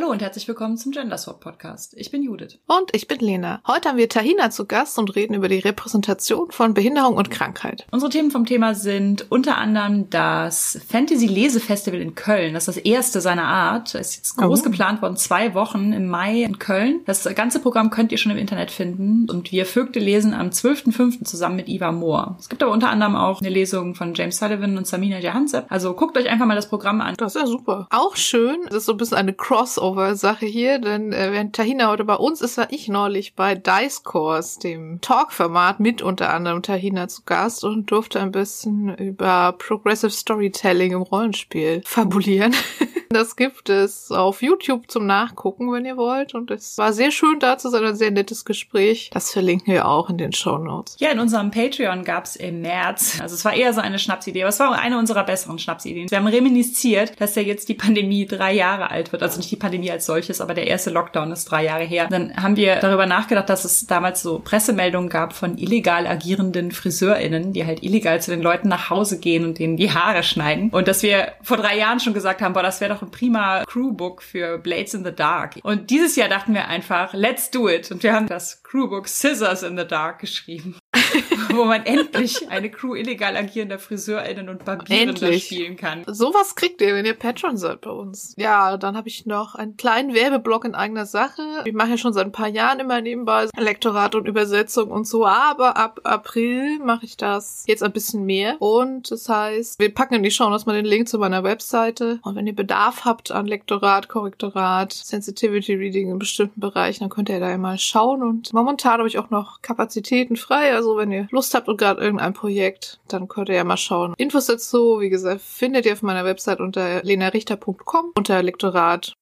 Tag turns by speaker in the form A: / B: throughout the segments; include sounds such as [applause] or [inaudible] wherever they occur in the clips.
A: Hallo und herzlich willkommen zum Genderswap Podcast. Ich bin Judith.
B: Und ich bin Lena. Heute haben wir Tahina zu Gast und reden über die Repräsentation von Behinderung und Krankheit.
A: Unsere Themen vom Thema sind unter anderem das Fantasy Lesefestival in Köln. Das ist das erste seiner Art. Es ist jetzt groß oh. geplant worden, zwei Wochen im Mai in Köln. Das ganze Programm könnt ihr schon im Internet finden. Und wir Vögte lesen am 12.05. zusammen mit Eva Moore. Es gibt aber unter anderem auch eine Lesung von James Sullivan und Samina Jahansep. Also guckt euch einfach mal das Programm an.
B: Das ist ja super. Auch schön, das ist so ein bisschen eine Cross Crossover-Sache hier, denn äh, während Tahina heute bei uns ist, war ich neulich bei Dice Course, dem Talk-Format, mit unter anderem Tahina zu Gast und durfte ein bisschen über Progressive Storytelling im Rollenspiel [laughs] fabulieren. Das gibt es auf YouTube zum Nachgucken, wenn ihr wollt. Und es war sehr schön da zu sein, ein sehr nettes Gespräch. Das verlinken wir auch in den Show Notes.
A: Ja, in unserem Patreon gab es im März, also es war eher so eine Schnapsidee, aber es war auch eine unserer besseren Schnapsideen. Wir haben reminisziert, dass ja jetzt die Pandemie drei Jahre alt wird. Also nicht die Pandemie als solches, aber der erste Lockdown ist drei Jahre her. Dann haben wir darüber nachgedacht, dass es damals so Pressemeldungen gab von illegal agierenden FriseurInnen, die halt illegal zu den Leuten nach Hause gehen und denen die Haare schneiden. Und dass wir vor drei Jahren schon gesagt haben, boah, das wäre doch ein prima Crewbook für Blades in the Dark. Und dieses Jahr dachten wir einfach, let's do it. Und wir haben das Crewbook Scissors in the Dark geschrieben. [laughs] wo man endlich eine Crew illegal agierender FriseurInnen und Barbierender spielen kann.
B: Sowas kriegt ihr, wenn ihr Patron seid bei uns. Ja, dann habe ich noch einen kleinen Werbeblock in eigener Sache. Ich mache ja schon seit ein paar Jahren immer nebenbei Lektorat und Übersetzung und so, aber ab April mache ich das jetzt ein bisschen mehr. Und das heißt, wir packen in die Show mal den Link zu meiner Webseite. Und wenn ihr Bedarf habt an Lektorat, Korrektorat, Sensitivity Reading in bestimmten Bereichen, dann könnt ihr da immer schauen. Und momentan habe ich auch noch Kapazitäten frei. Also wenn ihr Lust habt und gerade irgendein Projekt, dann könnt ihr ja mal schauen. Infos dazu, wie gesagt, findet ihr auf meiner Website unter lenarichter.com unter Lektorat.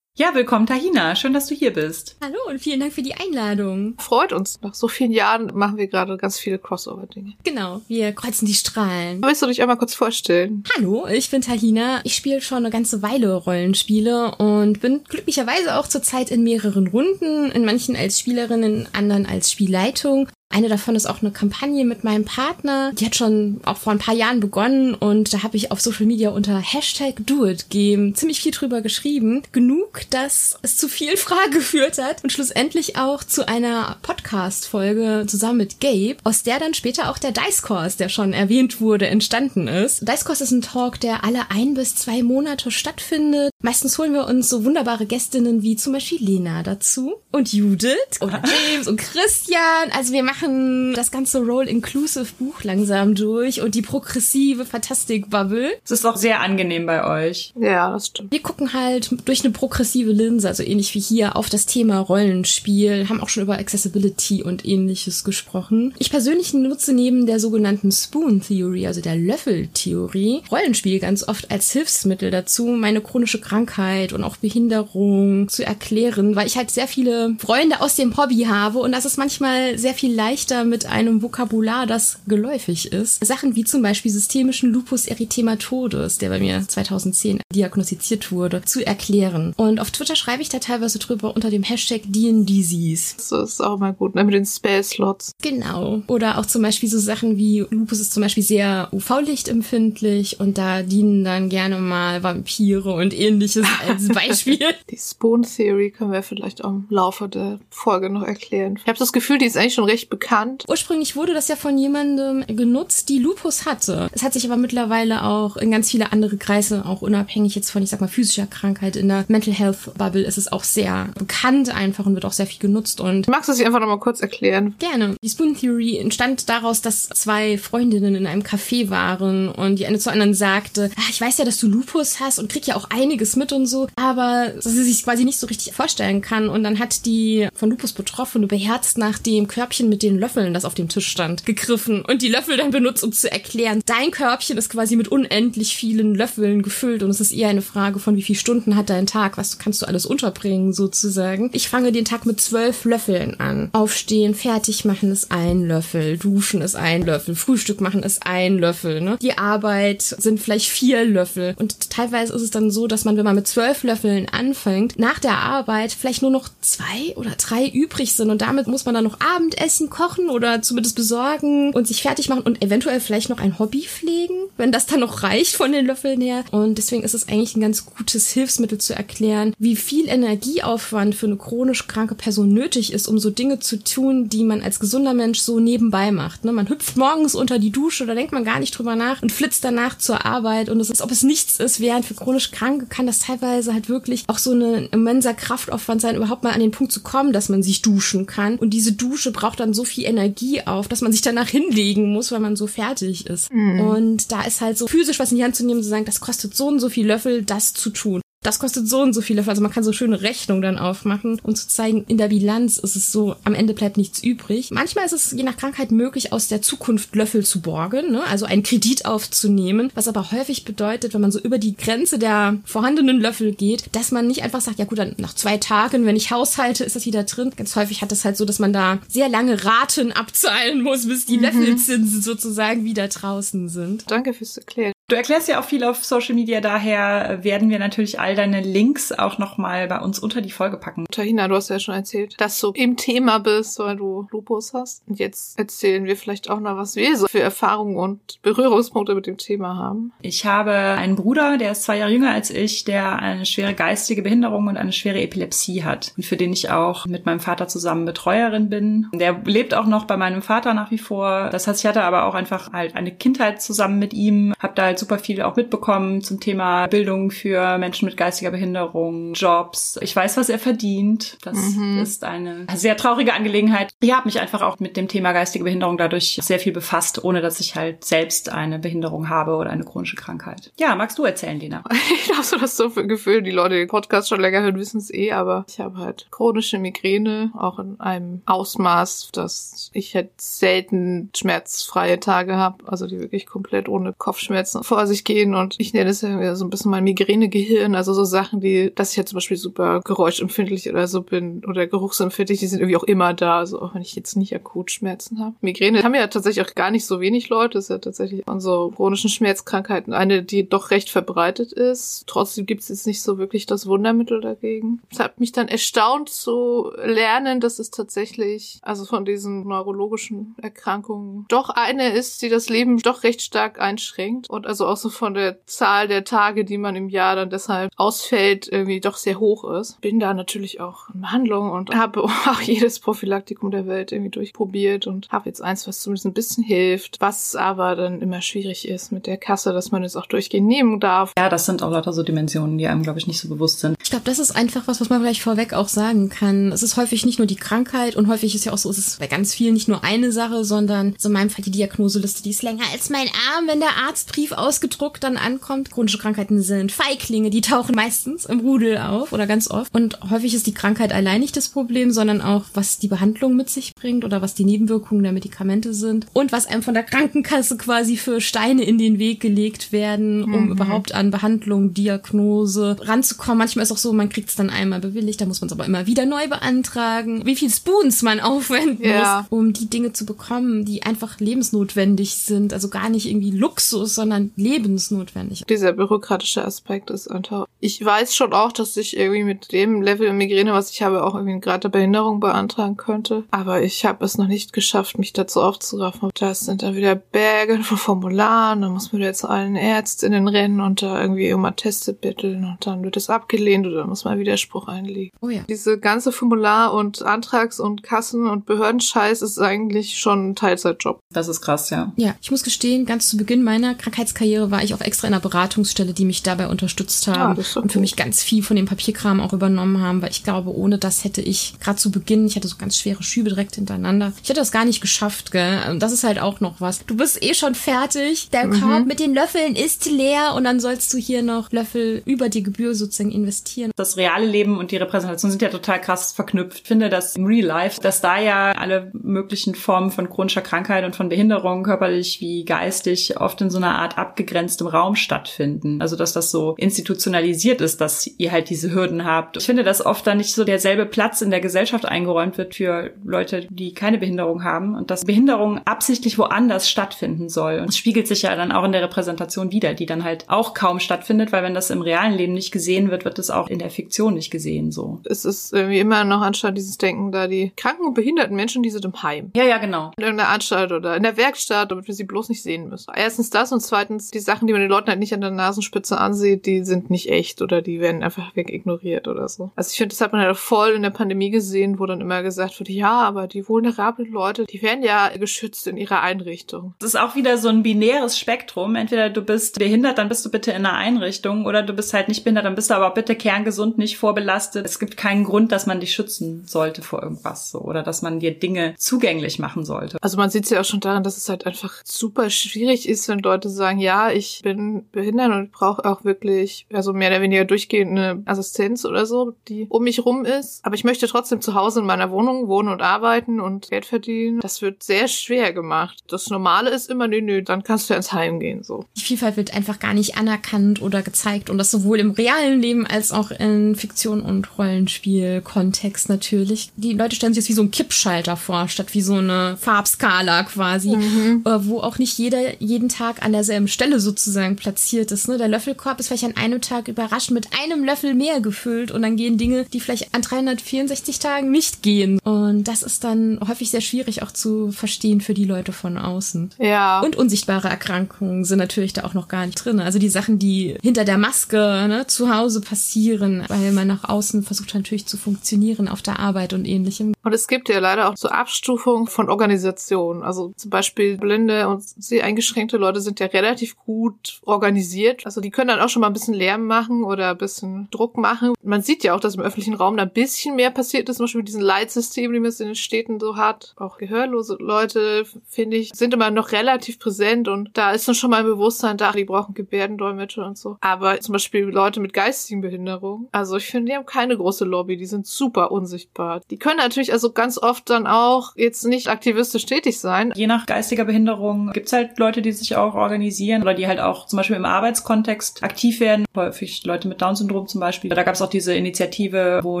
A: Ja, willkommen Tahina. Schön, dass du hier bist.
C: Hallo und vielen Dank für die Einladung.
B: Freut uns. Nach so vielen Jahren machen wir gerade ganz viele Crossover-Dinge.
C: Genau, wir kreuzen die Strahlen.
B: Willst du dich einmal kurz vorstellen?
C: Hallo, ich bin Tahina. Ich spiele schon eine ganze Weile Rollenspiele und bin glücklicherweise auch zurzeit in mehreren Runden, in manchen als Spielerin, in anderen als Spielleitung. Eine davon ist auch eine Kampagne mit meinem Partner. Die hat schon auch vor ein paar Jahren begonnen und da habe ich auf Social Media unter Hashtag DoItGame ziemlich viel drüber geschrieben. Genug, dass es zu viel [laughs] Frage geführt hat und schlussendlich auch zu einer Podcast-Folge zusammen mit Gabe, aus der dann später auch der Dice Course, der schon erwähnt wurde, entstanden ist. Dice Course ist ein Talk, der alle ein bis zwei Monate stattfindet. Meistens holen wir uns so wunderbare Gästinnen wie zum Beispiel Lena dazu und Judith oder James und Christian. Also wir machen machen das ganze Role-Inclusive-Buch langsam durch und die progressive Fantastik-Bubble.
A: Es ist auch sehr angenehm bei euch.
B: Ja, das stimmt.
C: Wir gucken halt durch eine progressive Linse, also ähnlich wie hier, auf das Thema Rollenspiel, haben auch schon über Accessibility und ähnliches gesprochen. Ich persönlich nutze neben der sogenannten Spoon Theory, also der Löffeltheorie, Rollenspiel ganz oft als Hilfsmittel dazu, meine chronische Krankheit und auch Behinderung zu erklären, weil ich halt sehr viele Freunde aus dem Hobby habe und das ist manchmal sehr viel leichter leichter mit einem Vokabular, das geläufig ist. Sachen wie zum Beispiel systemischen Lupus erythematodes, der bei mir 2010 diagnostiziert wurde, zu erklären. Und auf Twitter schreibe ich da teilweise drüber unter dem Hashtag DNDisease.
B: Das ist auch mal gut, ne? mit den Spell-Slots.
C: Genau. Oder auch zum Beispiel so Sachen wie Lupus ist zum Beispiel sehr UV-Lichtempfindlich und da dienen dann gerne mal Vampire und ähnliches [laughs] als Beispiel.
B: die Spoon Theory können wir vielleicht auch im Laufe der Folge noch erklären. Ich habe das Gefühl, die ist eigentlich schon recht bekannt.
C: Ursprünglich wurde das ja von jemandem genutzt, die Lupus hatte. Es hat sich aber mittlerweile auch in ganz viele andere Kreise, auch unabhängig jetzt von, ich sag mal, physischer Krankheit, in der Mental Health Bubble ist es auch sehr bekannt einfach und wird auch sehr viel genutzt. Und
B: Magst du es einfach nochmal kurz erklären?
C: Gerne. Die Spoon Theory entstand daraus, dass zwei Freundinnen in einem Café waren und die eine zur anderen sagte, ah, ich weiß ja, dass du Lupus hast und krieg ja auch einiges mit und so, aber dass sie sich quasi nicht so richtig vorstellen kann. Und dann hat die von Lupus Betroffene beherzt nach dem Körbchen mit den Löffeln, das auf dem Tisch stand, gegriffen und die Löffel dann benutzt, um zu erklären, dein Körbchen ist quasi mit unendlich vielen Löffeln gefüllt und es ist eher eine Frage von, wie viele Stunden hat dein Tag, was kannst du alles unterbringen, sozusagen. Ich fange den Tag mit zwölf Löffeln an. Aufstehen, fertig machen ist ein Löffel, duschen ist ein Löffel, Frühstück machen ist ein Löffel, ne? Die Arbeit sind vielleicht vier Löffel und teilweise ist es dann so, dass man, wenn man mit zwölf Löffeln anfängt, nach der Arbeit vielleicht nur noch zwei oder drei übrig sind und damit muss man dann noch Abendessen kochen oder zumindest besorgen und sich fertig machen und eventuell vielleicht noch ein Hobby pflegen, wenn das dann noch reicht von den Löffeln her. Und deswegen ist es eigentlich ein ganz gutes Hilfsmittel zu erklären, wie viel Energieaufwand für eine chronisch kranke Person nötig ist, um so Dinge zu tun, die man als gesunder Mensch so nebenbei macht. Ne? Man hüpft morgens unter die Dusche, da denkt man gar nicht drüber nach und flitzt danach zur Arbeit und es ist, ob es nichts ist, während für chronisch Kranke kann das teilweise halt wirklich auch so ein immenser Kraftaufwand sein, überhaupt mal an den Punkt zu kommen, dass man sich duschen kann. Und diese Dusche braucht dann so viel Energie auf, dass man sich danach hinlegen muss, weil man so fertig ist. Mhm. Und da ist halt so physisch was in die Hand zu nehmen, zu sagen, das kostet so und so viel Löffel, das zu tun das kostet so und so viele. Also man kann so schöne Rechnungen dann aufmachen, um zu zeigen, in der Bilanz ist es so, am Ende bleibt nichts übrig. Manchmal ist es je nach Krankheit möglich, aus der Zukunft Löffel zu borgen, ne? also einen Kredit aufzunehmen, was aber häufig bedeutet, wenn man so über die Grenze der vorhandenen Löffel geht, dass man nicht einfach sagt, ja gut, dann nach zwei Tagen, wenn ich haushalte, ist das wieder drin. Ganz häufig hat das halt so, dass man da sehr lange Raten abzahlen muss, bis die mhm. Löffelzinsen sozusagen wieder draußen sind.
B: Danke fürs Erklären.
A: Du erklärst ja auch viel auf Social Media, daher werden wir natürlich all deine Links auch nochmal bei uns unter die Folge packen.
B: Tahina, du hast ja schon erzählt, dass du im Thema bist, weil du Lupus hast. Und jetzt erzählen wir vielleicht auch noch, was wir so für Erfahrungen und Berührungspunkte mit dem Thema haben.
A: Ich habe einen Bruder, der ist zwei Jahre jünger als ich, der eine schwere geistige Behinderung und eine schwere Epilepsie hat. Und für den ich auch mit meinem Vater zusammen Betreuerin bin. Der lebt auch noch bei meinem Vater nach wie vor. Das heißt, ich hatte aber auch einfach halt eine Kindheit zusammen mit ihm, habe da halt super viel auch mitbekommen zum Thema Bildung für Menschen mit geistiger Behinderung, Jobs. Ich weiß, was er verdient. Das mhm. ist eine sehr traurige Angelegenheit. Ich habe mich einfach auch mit dem Thema geistige Behinderung dadurch sehr viel befasst, ohne dass ich halt selbst eine Behinderung habe oder eine chronische Krankheit. Ja, magst du erzählen, Lena? [laughs]
B: Ich habe so das so für Gefühl, die Leute, die den Podcast schon länger hören, wissen es eh, aber ich habe halt chronische Migräne, auch in einem Ausmaß, dass ich halt selten schmerzfreie Tage habe, also die wirklich komplett ohne Kopfschmerzen vor sich gehen und ich nenne es ja so ein bisschen mein Migränegehirn, also so Sachen, die, dass ich ja zum Beispiel super geräuschempfindlich oder so bin oder geruchsempfindlich, die sind irgendwie auch immer da, also auch wenn ich jetzt nicht akut Schmerzen habe. Migräne haben ja tatsächlich auch gar nicht so wenig Leute, das ist ja tatsächlich so chronischen Schmerzkrankheiten eine, die doch recht verbreitet ist. Trotzdem gibt es jetzt nicht so wirklich das Wundermittel dagegen. Es hat mich dann erstaunt zu lernen, dass es tatsächlich, also von diesen neurologischen Erkrankungen, doch eine ist, die das Leben doch recht stark einschränkt und also auch so von der Zahl der Tage, die man im Jahr dann deshalb ausfällt, irgendwie doch sehr hoch ist. Bin da natürlich auch in Behandlung und habe [laughs] auch jedes Prophylaktikum der Welt irgendwie durchprobiert und habe jetzt eins, was zumindest ein bisschen hilft, was aber dann immer schwierig ist mit der Kasse, dass man es auch durchgehend nehmen darf.
A: Ja, das sind auch lauter so Dimensionen, die einem, glaube ich, nicht so bewusst sind.
C: Ich glaube, das ist einfach was, was man vielleicht vorweg auch sagen kann. Es ist häufig nicht nur die Krankheit und häufig ist ja auch so, es ist bei ganz vielen nicht nur eine Sache, sondern so in meinem Fall die Diagnoseliste, die ist länger als mein Arm, wenn der Arztbrief ausgedruckt dann ankommt. Chronische Krankheiten sind Feiglinge, die tauchen meistens im Rudel auf oder ganz oft. Und häufig ist die Krankheit allein nicht das Problem, sondern auch, was die Behandlung mit sich bringt oder was die Nebenwirkungen der Medikamente sind und was einem von der Krankenkasse quasi für Steine in den Weg gelegt werden, um mhm. überhaupt an Behandlung, Diagnose ranzukommen. Manchmal ist auch so, man kriegt es dann einmal bewilligt, da muss man es aber immer wieder neu beantragen. Wie viel Spoons man [laughs] aufwenden ja. muss, um die Dinge zu bekommen, die einfach lebensnotwendig sind. Also gar nicht irgendwie Luxus, sondern lebensnotwendig.
B: Dieser bürokratische Aspekt ist einfach. Ich weiß schon auch, dass ich irgendwie mit dem Level Migräne, was ich habe, auch irgendwie gerade Behinderung beantragen könnte. Aber ich habe es noch nicht geschafft, mich dazu aufzuraffen. Das sind dann wieder Berge von Formularen, dann muss man wieder zu allen Ärztinnen rennen und da irgendwie immer Teste bitteln und dann wird es abgelehnt oder muss man Widerspruch einlegen. Oh ja. Diese ganze Formular- und Antrags- und Kassen- und Behördenscheiß ist eigentlich schon ein Teilzeitjob.
A: Das ist krass, ja.
C: Ja, ich muss gestehen, ganz zu Beginn meiner Krankheitskarriere war ich auch extra in einer Beratungsstelle, die mich dabei unterstützt haben ja, und für mich ganz viel von dem Papierkram auch übernommen haben, weil ich glaube, ohne das hätte ich gerade zu Beginn, ich hatte so ganz schwere Schübe direkt hintereinander. Ich hätte das gar nicht geschafft, gell? Und das ist halt auch noch was. Du bist eh schon fertig, der mhm. Korb mit den Löffeln ist leer und dann sollst du hier noch Löffel über die Gebühr sozusagen investieren.
A: Das reale Leben und die Repräsentation sind ja total krass verknüpft. Ich finde, dass im Real Life, dass da ja alle möglichen Formen von chronischer Krankheit und von Behinderung, körperlich wie geistig, oft in so einer Art abgegrenztem Raum stattfinden. Also dass das so institutionalisiert ist, dass ihr halt diese Hürden habt. Ich finde, dass oft da nicht so derselbe Platz in der Gesellschaft eingeräumt wird für Leute, die keine Behinderung haben und dass Behinderung absichtlich woanders stattfinden soll. Und es spiegelt sich ja dann auch in der Repräsentation wieder, die dann halt auch kaum stattfindet, weil wenn das im realen Leben nicht gesehen wird, wird es auch in der Fiktion nicht gesehen so.
B: Es ist irgendwie immer noch anstatt dieses Denken da, die kranken und behinderten Menschen, die sind im Heim.
A: Ja, ja, genau.
B: In irgendeiner Anstalt oder in der Werkstatt, damit wir sie bloß nicht sehen müssen. Erstens das und zweitens die Sachen, die man den Leuten halt nicht an der Nasenspitze ansieht, die sind nicht echt oder die werden einfach weg ignoriert oder so. Also ich finde, das hat man halt voll in der Pandemie gesehen, wo dann immer gesagt wird, ja, aber die vulnerablen Leute, die werden ja geschützt in ihrer Einrichtung.
A: Das ist auch wieder so ein binäres Spektrum. Entweder du bist behindert, dann bist du bitte in einer Einrichtung oder du bist halt nicht behindert, dann bist du aber bitte kerngesund, nicht vorbelastet. Es gibt keinen Grund, dass man dich schützen sollte vor irgendwas so oder dass man dir Dinge zugänglich machen sollte.
B: Also man sieht es ja auch schon daran, dass es halt einfach super schwierig ist, wenn Leute sagen, ja, ich bin behindert und brauche auch wirklich, also mehr oder weniger durchgehende Assistenz oder so, die um mich rum ist. Aber ich möchte trotzdem zu Hause in meiner Wohnung wohnen und arbeiten und Geld verdienen. Das wird sehr schwer gemacht. Das Normale ist immer, nö, nö, dann kannst du ja ins Heim gehen, so.
C: Die Vielfalt wird einfach gar nicht anerkannt oder gezeigt und das sowohl im realen Leben als auch in Fiktion und Rollenspiel-Kontext natürlich. Die Leute stellen sich das wie so ein Kippschalter vor, statt wie so eine Farbskala quasi, mhm. Äh, wo auch nicht jeder jeden Tag an derselben Stelle sozusagen platziert ist. Ne? Der Löffelkorb ist vielleicht an einem Tag überraschend mit einem Löffel mehr gefüllt und dann gehen Dinge, die vielleicht an 364 Tagen nicht gehen. Und das ist dann häufig sehr schwierig auch zu verstehen für die Leute von außen.
B: Ja.
C: Und unsichtbare Erkrankungen sind natürlich da auch noch gar nicht drin. Also die Sachen, die hinter der Maske ne, zu Hause passieren, weil man nach außen versucht natürlich zu funktionieren auf der Arbeit und ähnlichem.
B: Und es gibt ja leider auch so Abstufungen von Organisationen. Also zum Beispiel blinde und sehr eingeschränkte Leute sind ja relativ gut organisiert. Also die können dann auch schon mal ein bisschen Lärm machen oder ein bisschen Druck machen. Man sieht ja auch, dass im öffentlichen Raum da ein bisschen mehr passiert ist, zum Beispiel mit diesen Leitsystemen, die man in den Städten so hat. Auch gehörlose Leute, finde ich, sind immer noch relativ präsent und da ist dann schon mal ein Bewusstsein da, die brauchen Gebärdendolmetscher und so. Aber zum Beispiel Leute mit geistigen Behinderungen, also ich finde, die haben keine große Lobby, die sind super unsichtbar. Die können natürlich also ganz oft dann auch jetzt nicht aktivistisch tätig sein.
A: Je nach geistiger Behinderung gibt's halt Leute, die sich auch organisieren oder die halt auch zum Beispiel im Arbeitskontext aktiv werden. Häufig Leute mit Down-Syndrom zum Beispiel. Da gab's auch diese Initiative, wo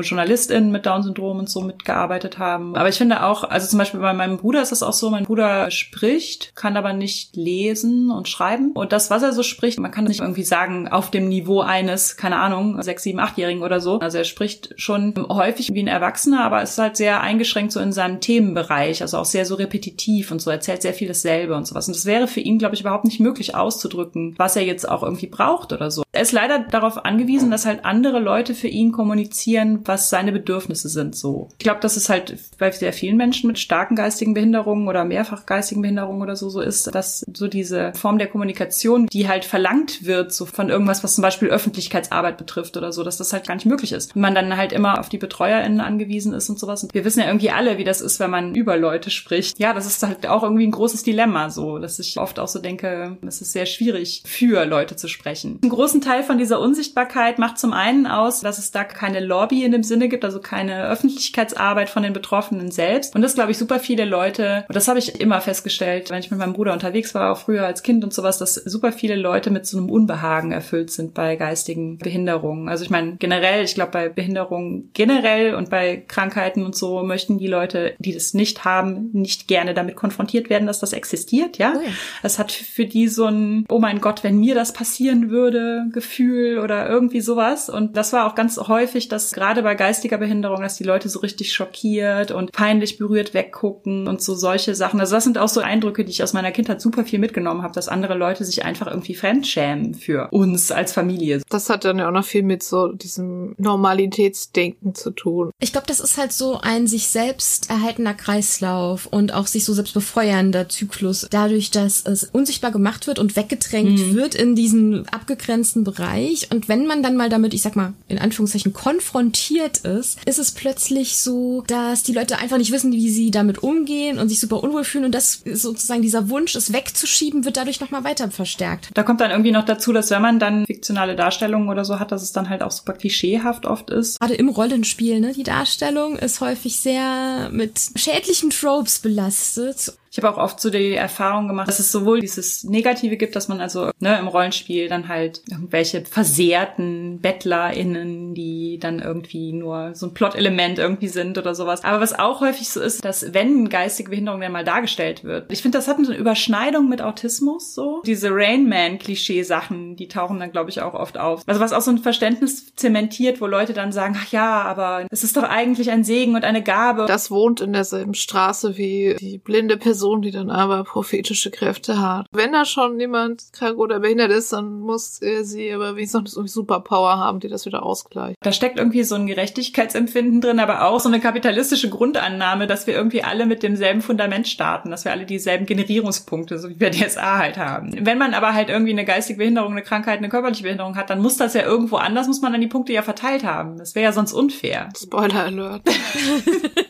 A: JournalistInnen mit Down-Syndrom und so mitgearbeitet haben. Aber ich finde auch, also zum Beispiel bei meinem Bruder ist das auch so, mein Bruder spricht, kann aber nicht lesen und schreiben. Und das, was er so spricht, man kann nicht irgendwie sagen, auf dem Niveau eines, keine Ahnung, sechs, sieben, achtjährigen oder so. Also er spricht schon häufig wie ein Erwachsener, aber ist halt sehr eingeschränkt so in seinem Themenbereich, also auch sehr so repetitiv und so, erzählt sehr viel dasselbe und sowas. Und das wäre für ihn, glaube ich, überhaupt nicht möglich auszudrücken, was er jetzt auch irgendwie braucht oder so. Er ist leider darauf angewiesen, dass halt andere Leute für ihn kommunizieren, was seine Bedürfnisse sind, so. Ich glaube, dass es halt bei sehr vielen Menschen mit starken geistigen Behinderungen oder mehrfach geistigen Behinderungen oder so so ist, dass so diese Form der Kommunikation, die halt verlangt wird, so von irgendwas, was zum Beispiel Öffentlichkeitsarbeit betrifft oder so, dass das halt gar nicht möglich ist. Und man dann halt immer auf die BetreuerInnen angewiesen ist und sowas. Und wir wissen ja irgendwie alle, wie das ist, wenn man über Leute spricht. Ja, das ist halt auch irgendwie ein großes Dilemma, so, dass ich oft auch so denke, es ist sehr schwierig, für Leute zu sprechen. Einen großen Teil von dieser Unsichtbarkeit macht zum einen aus, dass es da keine Lobby in dem Sinne gibt, also keine Öffentlichkeitsarbeit von den Betroffenen selbst. Und das glaube ich super viele Leute, und das habe ich immer festgestellt, wenn ich mit meinem Bruder unterwegs war, auch früher als Kind und sowas, dass super viele Leute mit so einem Unbehagen erfüllt sind bei geistigen Behinderungen. Also ich meine, generell, ich glaube, bei Behinderungen generell und bei Krankheiten und so möchten die Leute, die das nicht haben, nicht gerne damit konfrontiert werden, dass das existiert, ja. Oh ja. Es hat für die so ein, oh mein Gott, wenn mir das passieren würde, Gefühl oder irgendwie sowas. Und das war auch ganz häufig, dass gerade bei geistiger Behinderung, dass die Leute so richtig schockiert und peinlich berührt weggucken und so solche Sachen. Also das sind auch so Eindrücke, die ich aus meiner Kindheit super viel mitgenommen habe, dass andere Leute sich einfach irgendwie fremdschämen für uns als Familie.
B: Das hat dann ja auch noch viel mit so diesem Normalitätsdenken zu tun.
C: Ich glaube, das ist halt so ein sich selbst erhaltener Kreislauf und auch sich so selbst befeuernder Zyklus. Dadurch, dass es unsichtbar gemacht wird und weggedrängt mhm. wird in diesen abgegrenzten Bereich. Und wenn man dann mal damit, ich sag mal, in Anführungszeichen konfrontiert ist, ist es plötzlich so, dass die Leute einfach nicht wissen, wie sie damit umgehen und sich super unwohl fühlen und das sozusagen dieser Wunsch, es wegzuschieben, wird dadurch nochmal weiter verstärkt.
A: Da kommt dann irgendwie noch dazu, dass wenn man dann fiktionale Darstellungen oder so hat, dass es dann halt auch super klischeehaft oft ist.
C: Gerade im Rollenspiel, ne? Die Darstellung ist häufig sehr mit schädlichen Tropes belastet.
A: Ich habe auch oft so die Erfahrung gemacht, dass es sowohl dieses Negative gibt, dass man also ne, im Rollenspiel dann halt irgendwelche versehrten BettlerInnen, die dann irgendwie nur so ein Plot-Element irgendwie sind oder sowas. Aber was auch häufig so ist, dass wenn geistige Behinderung dann mal dargestellt wird, ich finde, das hat eine Überschneidung mit Autismus so. Diese Rain Man-Klischee-Sachen, die tauchen dann, glaube ich, auch oft auf. Also was auch so ein Verständnis zementiert, wo Leute dann sagen, ach ja, aber es ist doch eigentlich ein Segen und eine Gabe.
B: Das wohnt in derselben Straße wie die blinde Person, die dann aber prophetische Kräfte hat. Wenn da schon jemand krank oder behindert ist, dann muss er sie aber wenigstens noch eine Superpower haben, die das wieder ausgleicht.
A: Da steckt irgendwie so ein Gerechtigkeitsempfinden drin, aber auch so eine kapitalistische Grundannahme, dass wir irgendwie alle mit demselben Fundament starten, dass wir alle dieselben Generierungspunkte, so wie wir DSA halt haben. Wenn man aber halt irgendwie eine geistige Behinderung, eine Krankheit, eine körperliche Behinderung hat, dann muss das ja irgendwo anders, muss man dann die Punkte ja verteilt haben. Das wäre ja sonst unfair.
B: Spoiler Alert. [laughs]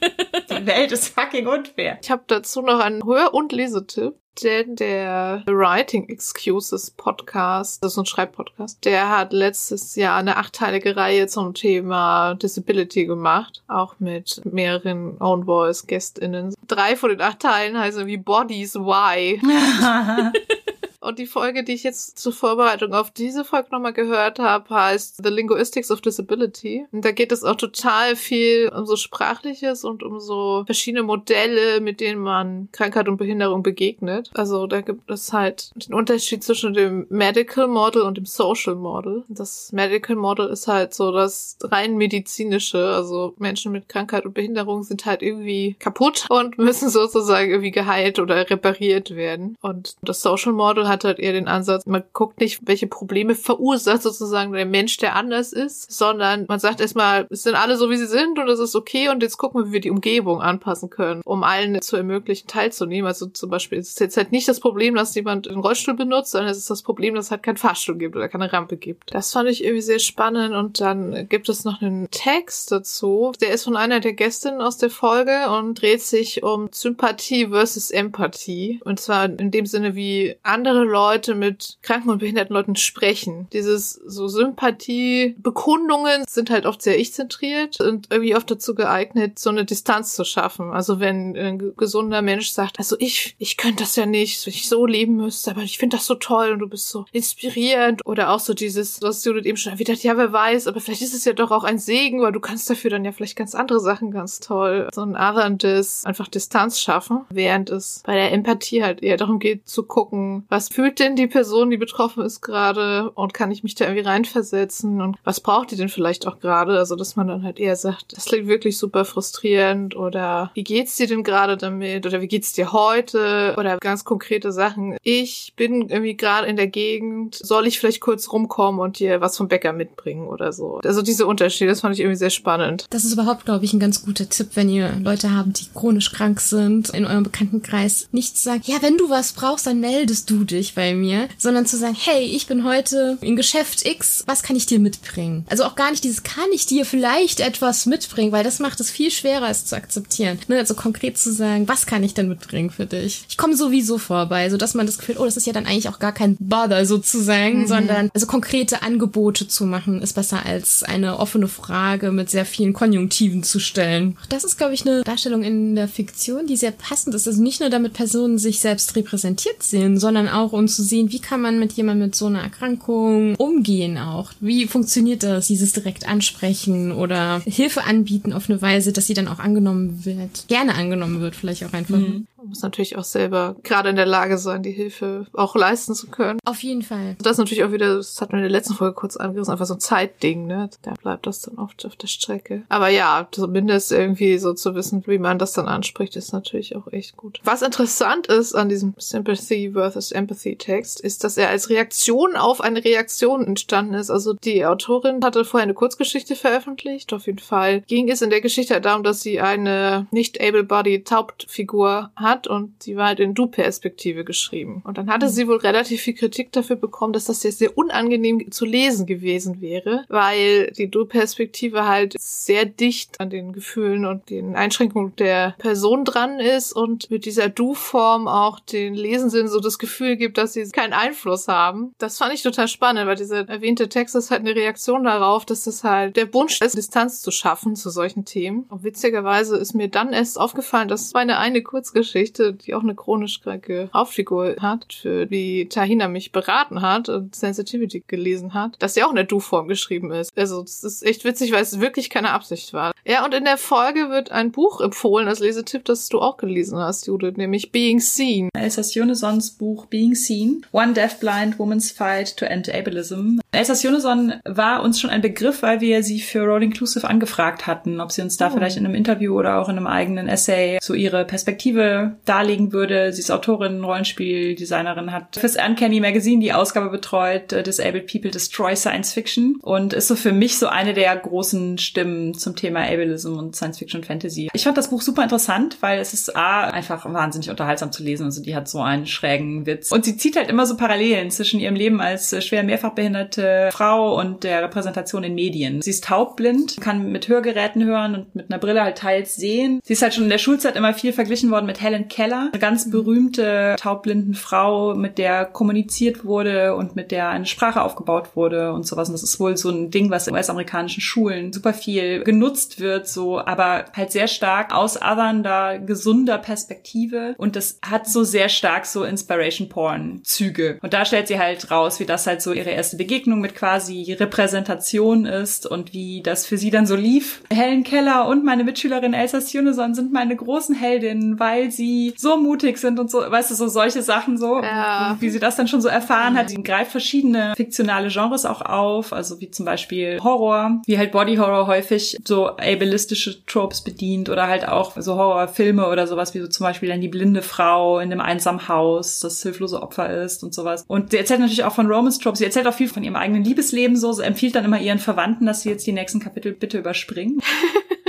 B: [laughs]
A: Welt ist fucking unfair.
B: Ich habe dazu noch einen Hör- und Lesetipp. Denn der Writing Excuses Podcast, das ist ein Schreibpodcast, der hat letztes Jahr eine achteilige Reihe zum Thema Disability gemacht, auch mit mehreren Own Voice GästInnen. Drei von den acht Teilen heißen wie Bodies Why. [laughs] [laughs] Und die Folge, die ich jetzt zur Vorbereitung auf diese Folge nochmal gehört habe, heißt The Linguistics of Disability. Und da geht es auch total viel um so Sprachliches und um so verschiedene Modelle, mit denen man Krankheit und Behinderung begegnet. Also da gibt es halt den Unterschied zwischen dem Medical Model und dem Social Model. Das Medical Model ist halt so das rein medizinische. Also Menschen mit Krankheit und Behinderung sind halt irgendwie kaputt und [laughs] müssen sozusagen irgendwie geheilt oder repariert werden. Und das Social Model hat halt eher den Ansatz, man guckt nicht, welche Probleme verursacht sozusagen der Mensch, der anders ist, sondern man sagt erstmal, es sind alle so, wie sie sind und es ist okay und jetzt gucken wir, wie wir die Umgebung anpassen können, um allen zu ermöglichen, teilzunehmen. Also zum Beispiel ist jetzt halt nicht das Problem, dass jemand einen Rollstuhl benutzt, sondern es ist das Problem, dass es halt keinen Fahrstuhl gibt oder keine Rampe gibt. Das fand ich irgendwie sehr spannend und dann gibt es noch einen Text dazu. Der ist von einer der Gästinnen aus der Folge und dreht sich um Sympathie versus Empathie. Und zwar in dem Sinne, wie andere Leute mit kranken und behinderten Leuten sprechen. Dieses so Sympathiebekundungen sind halt oft sehr ich-zentriert und irgendwie oft dazu geeignet, so eine Distanz zu schaffen. Also wenn ein gesunder Mensch sagt, also ich, ich könnte das ja nicht, wenn ich so leben müsste, aber ich finde das so toll und du bist so inspirierend. Oder auch so dieses, was Judith eben schon erwidert, ja, wer weiß, aber vielleicht ist es ja doch auch ein Segen, weil du kannst dafür dann ja vielleicht ganz andere Sachen ganz toll. So ein ahnendes, einfach Distanz schaffen, während es bei der Empathie halt eher darum geht zu gucken, was fühlt denn die Person, die betroffen ist gerade und kann ich mich da irgendwie reinversetzen und was braucht die denn vielleicht auch gerade? Also, dass man dann halt eher sagt, das klingt wirklich super frustrierend oder wie geht's dir denn gerade damit oder wie geht's dir heute oder ganz konkrete Sachen. Ich bin irgendwie gerade in der Gegend, soll ich vielleicht kurz rumkommen und dir was vom Bäcker mitbringen oder so? Also diese Unterschiede, das fand ich irgendwie sehr spannend.
C: Das ist überhaupt, glaube ich, ein ganz guter Tipp, wenn ihr Leute habt, die chronisch krank sind, in eurem Bekanntenkreis, nicht zu sagen, ja, wenn du was brauchst, dann meldest du dich dich bei mir, sondern zu sagen, hey, ich bin heute in Geschäft X, was kann ich dir mitbringen? Also auch gar nicht dieses, kann ich dir vielleicht etwas mitbringen, weil das macht es viel schwerer, es zu akzeptieren. Ne? Also konkret zu sagen, was kann ich denn mitbringen für dich? Ich komme sowieso vorbei, so dass man das Gefühl, oh, das ist ja dann eigentlich auch gar kein Bother sozusagen, mhm. sondern also konkrete Angebote zu machen, ist besser als eine offene Frage mit sehr vielen Konjunktiven zu stellen. Das ist, glaube ich, eine Darstellung in der Fiktion, die sehr passend ist. Also nicht nur damit Personen sich selbst repräsentiert sehen, sondern auch auch, um zu sehen, wie kann man mit jemandem mit so einer Erkrankung umgehen auch. Wie funktioniert das, dieses direkt ansprechen oder Hilfe anbieten auf eine Weise, dass sie dann auch angenommen wird, gerne angenommen wird, vielleicht auch einfach. Mhm.
B: Man muss natürlich auch selber gerade in der Lage sein, die Hilfe auch leisten zu können.
C: Auf jeden Fall.
B: Das ist natürlich auch wieder, das hatten wir in der letzten Folge kurz angerissen, einfach so ein Zeitding, ne? Da bleibt das dann oft auf der Strecke. Aber ja, zumindest irgendwie so zu wissen, wie man das dann anspricht, ist natürlich auch echt gut. Was interessant ist an diesem Sympathy versus Empathy Text, ist, dass er als Reaktion auf eine Reaktion entstanden ist. Also die Autorin hatte vorher eine Kurzgeschichte veröffentlicht. Auf jeden Fall ging es in der Geschichte darum, dass sie eine nicht able-bodied Hauptfigur hat hat und sie war halt in Du-Perspektive geschrieben. Und dann hatte sie wohl relativ viel Kritik dafür bekommen, dass das jetzt sehr unangenehm zu lesen gewesen wäre, weil die Du-Perspektive halt sehr dicht an den Gefühlen und den Einschränkungen der Person dran ist und mit dieser Du-Form auch den Lesenden so das Gefühl gibt, dass sie keinen Einfluss haben. Das fand ich total spannend, weil dieser erwähnte Text ist halt eine Reaktion darauf, dass es halt der Wunsch ist, Distanz zu schaffen zu solchen Themen. Und witzigerweise ist mir dann erst aufgefallen, dass meine eine Kurzgeschichte Geschichte, die auch eine chronisch kranke Hauptfigur hat, für die Tahina mich beraten hat und Sensitivity gelesen hat, dass sie auch in der Du-Form geschrieben ist. Also das ist echt witzig, weil es wirklich keine Absicht war. Ja, und in der Folge wird ein Buch empfohlen als Lesetipp, das du auch gelesen hast, Judith, nämlich Being Seen.
A: Elsas Jonesons Buch Being Seen, One Deafblind Woman's Fight to End Ableism. Elsas Joneson war uns schon ein Begriff, weil wir sie für Roll Inclusive angefragt hatten, ob sie uns da oh. vielleicht in einem Interview oder auch in einem eigenen Essay so ihre Perspektive darlegen würde. Sie ist Autorin, Rollenspieldesignerin, hat fürs Uncanny Magazine die Ausgabe betreut, uh, Disabled People Destroy Science Fiction und ist so für mich so eine der großen Stimmen zum Thema Ableism und Science Fiction Fantasy. Ich fand das Buch super interessant, weil es ist A, einfach wahnsinnig unterhaltsam zu lesen. Also die hat so einen schrägen Witz. Und sie zieht halt immer so Parallelen zwischen ihrem Leben als äh, schwer mehrfach behinderte Frau und der Repräsentation in Medien. Sie ist taubblind, kann mit Hörgeräten hören und mit einer Brille halt teils sehen. Sie ist halt schon in der Schulzeit immer viel verglichen worden mit Helen Keller, eine ganz berühmte taubblinden Frau, mit der kommuniziert wurde und mit der eine Sprache aufgebaut wurde und sowas. Und das ist wohl so ein Ding, was in US-amerikanischen Schulen super viel genutzt wird, so, aber halt sehr stark aus othernder, gesunder Perspektive. Und das hat so sehr stark so Inspiration Porn Züge. Und da stellt sie halt raus, wie das halt so ihre erste Begegnung mit quasi Repräsentation ist und wie das für sie dann so lief. Helen Keller und meine Mitschülerin Elsa Sjuneson sind meine großen Heldinnen, weil sie so mutig sind und so, weißt du, so solche Sachen so, ja. wie sie das dann schon so erfahren mhm. hat. Sie greift verschiedene fiktionale Genres auch auf, also wie zum Beispiel Horror, wie halt Body Horror häufig so ableistische Tropes bedient oder halt auch so Horrorfilme oder sowas wie so zum Beispiel dann die blinde Frau in einem einsamen Haus, das hilflose Opfer ist und sowas. Und sie erzählt natürlich auch von Romance Tropes. Sie erzählt auch viel von ihrem eigenen Liebesleben so. Sie empfiehlt dann immer ihren Verwandten, dass sie jetzt die nächsten Kapitel bitte überspringen. [laughs]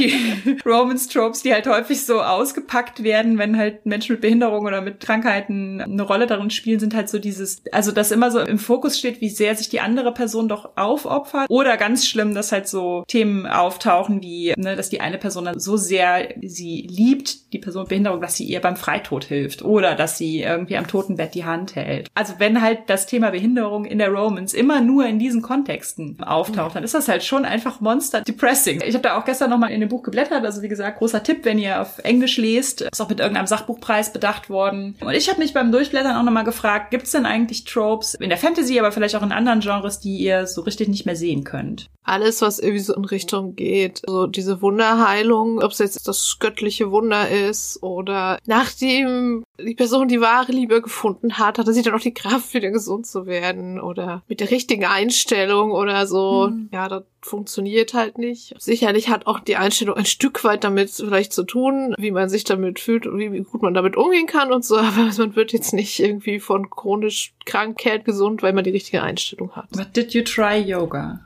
A: die [laughs] Romance Tropes, die halt häufig so ausgepackt werden, wenn halt Menschen mit Behinderung oder mit Krankheiten eine Rolle darin spielen, sind halt so dieses, also dass immer so im Fokus steht, wie sehr sich die andere Person doch aufopfert. Oder ganz schlimm, dass halt so Themen auftauchen wie, ne, dass die eine Person dann so sehr sie liebt, die Person mit Behinderung, dass sie ihr beim Freitod hilft. Oder dass sie irgendwie am Totenbett die Hand hält. Also wenn halt das Thema Behinderung in der Romance immer nur in diesen Kontexten auftaucht, dann ist das halt schon einfach monster depressing. Ich habe da auch gestern nochmal in dem Buch geblättert. Also wie gesagt, großer Tipp, wenn ihr auf Englisch lest. Ist auch mit irgendeinem Sachbuchpreis bedacht worden. Und ich habe mich beim Durchblättern auch nochmal gefragt, gibt es denn eigentlich Tropes in der Fantasy, aber vielleicht auch in anderen Genres, die ihr so richtig nicht mehr sehen könnt?
B: Alles, was irgendwie so in Richtung geht. Also diese Wunderheilung, ob es jetzt das göttliche Wunder ist oder nachdem die Person die wahre Liebe gefunden hat, hatte sie dann auch die Kraft, wieder gesund zu werden oder mit der richtigen Einstellung oder so. Mhm. Ja, das funktioniert halt nicht. Sicherlich hat auch die Einstellung ein Stück weit damit vielleicht zu tun, wie man sich damit fühlt und wie gut man damit umgehen kann und so, [laughs] aber man wird jetzt nicht irgendwie von chronisch Krankheit gesund, weil man die richtige Einstellung hat.
A: But did you try yoga?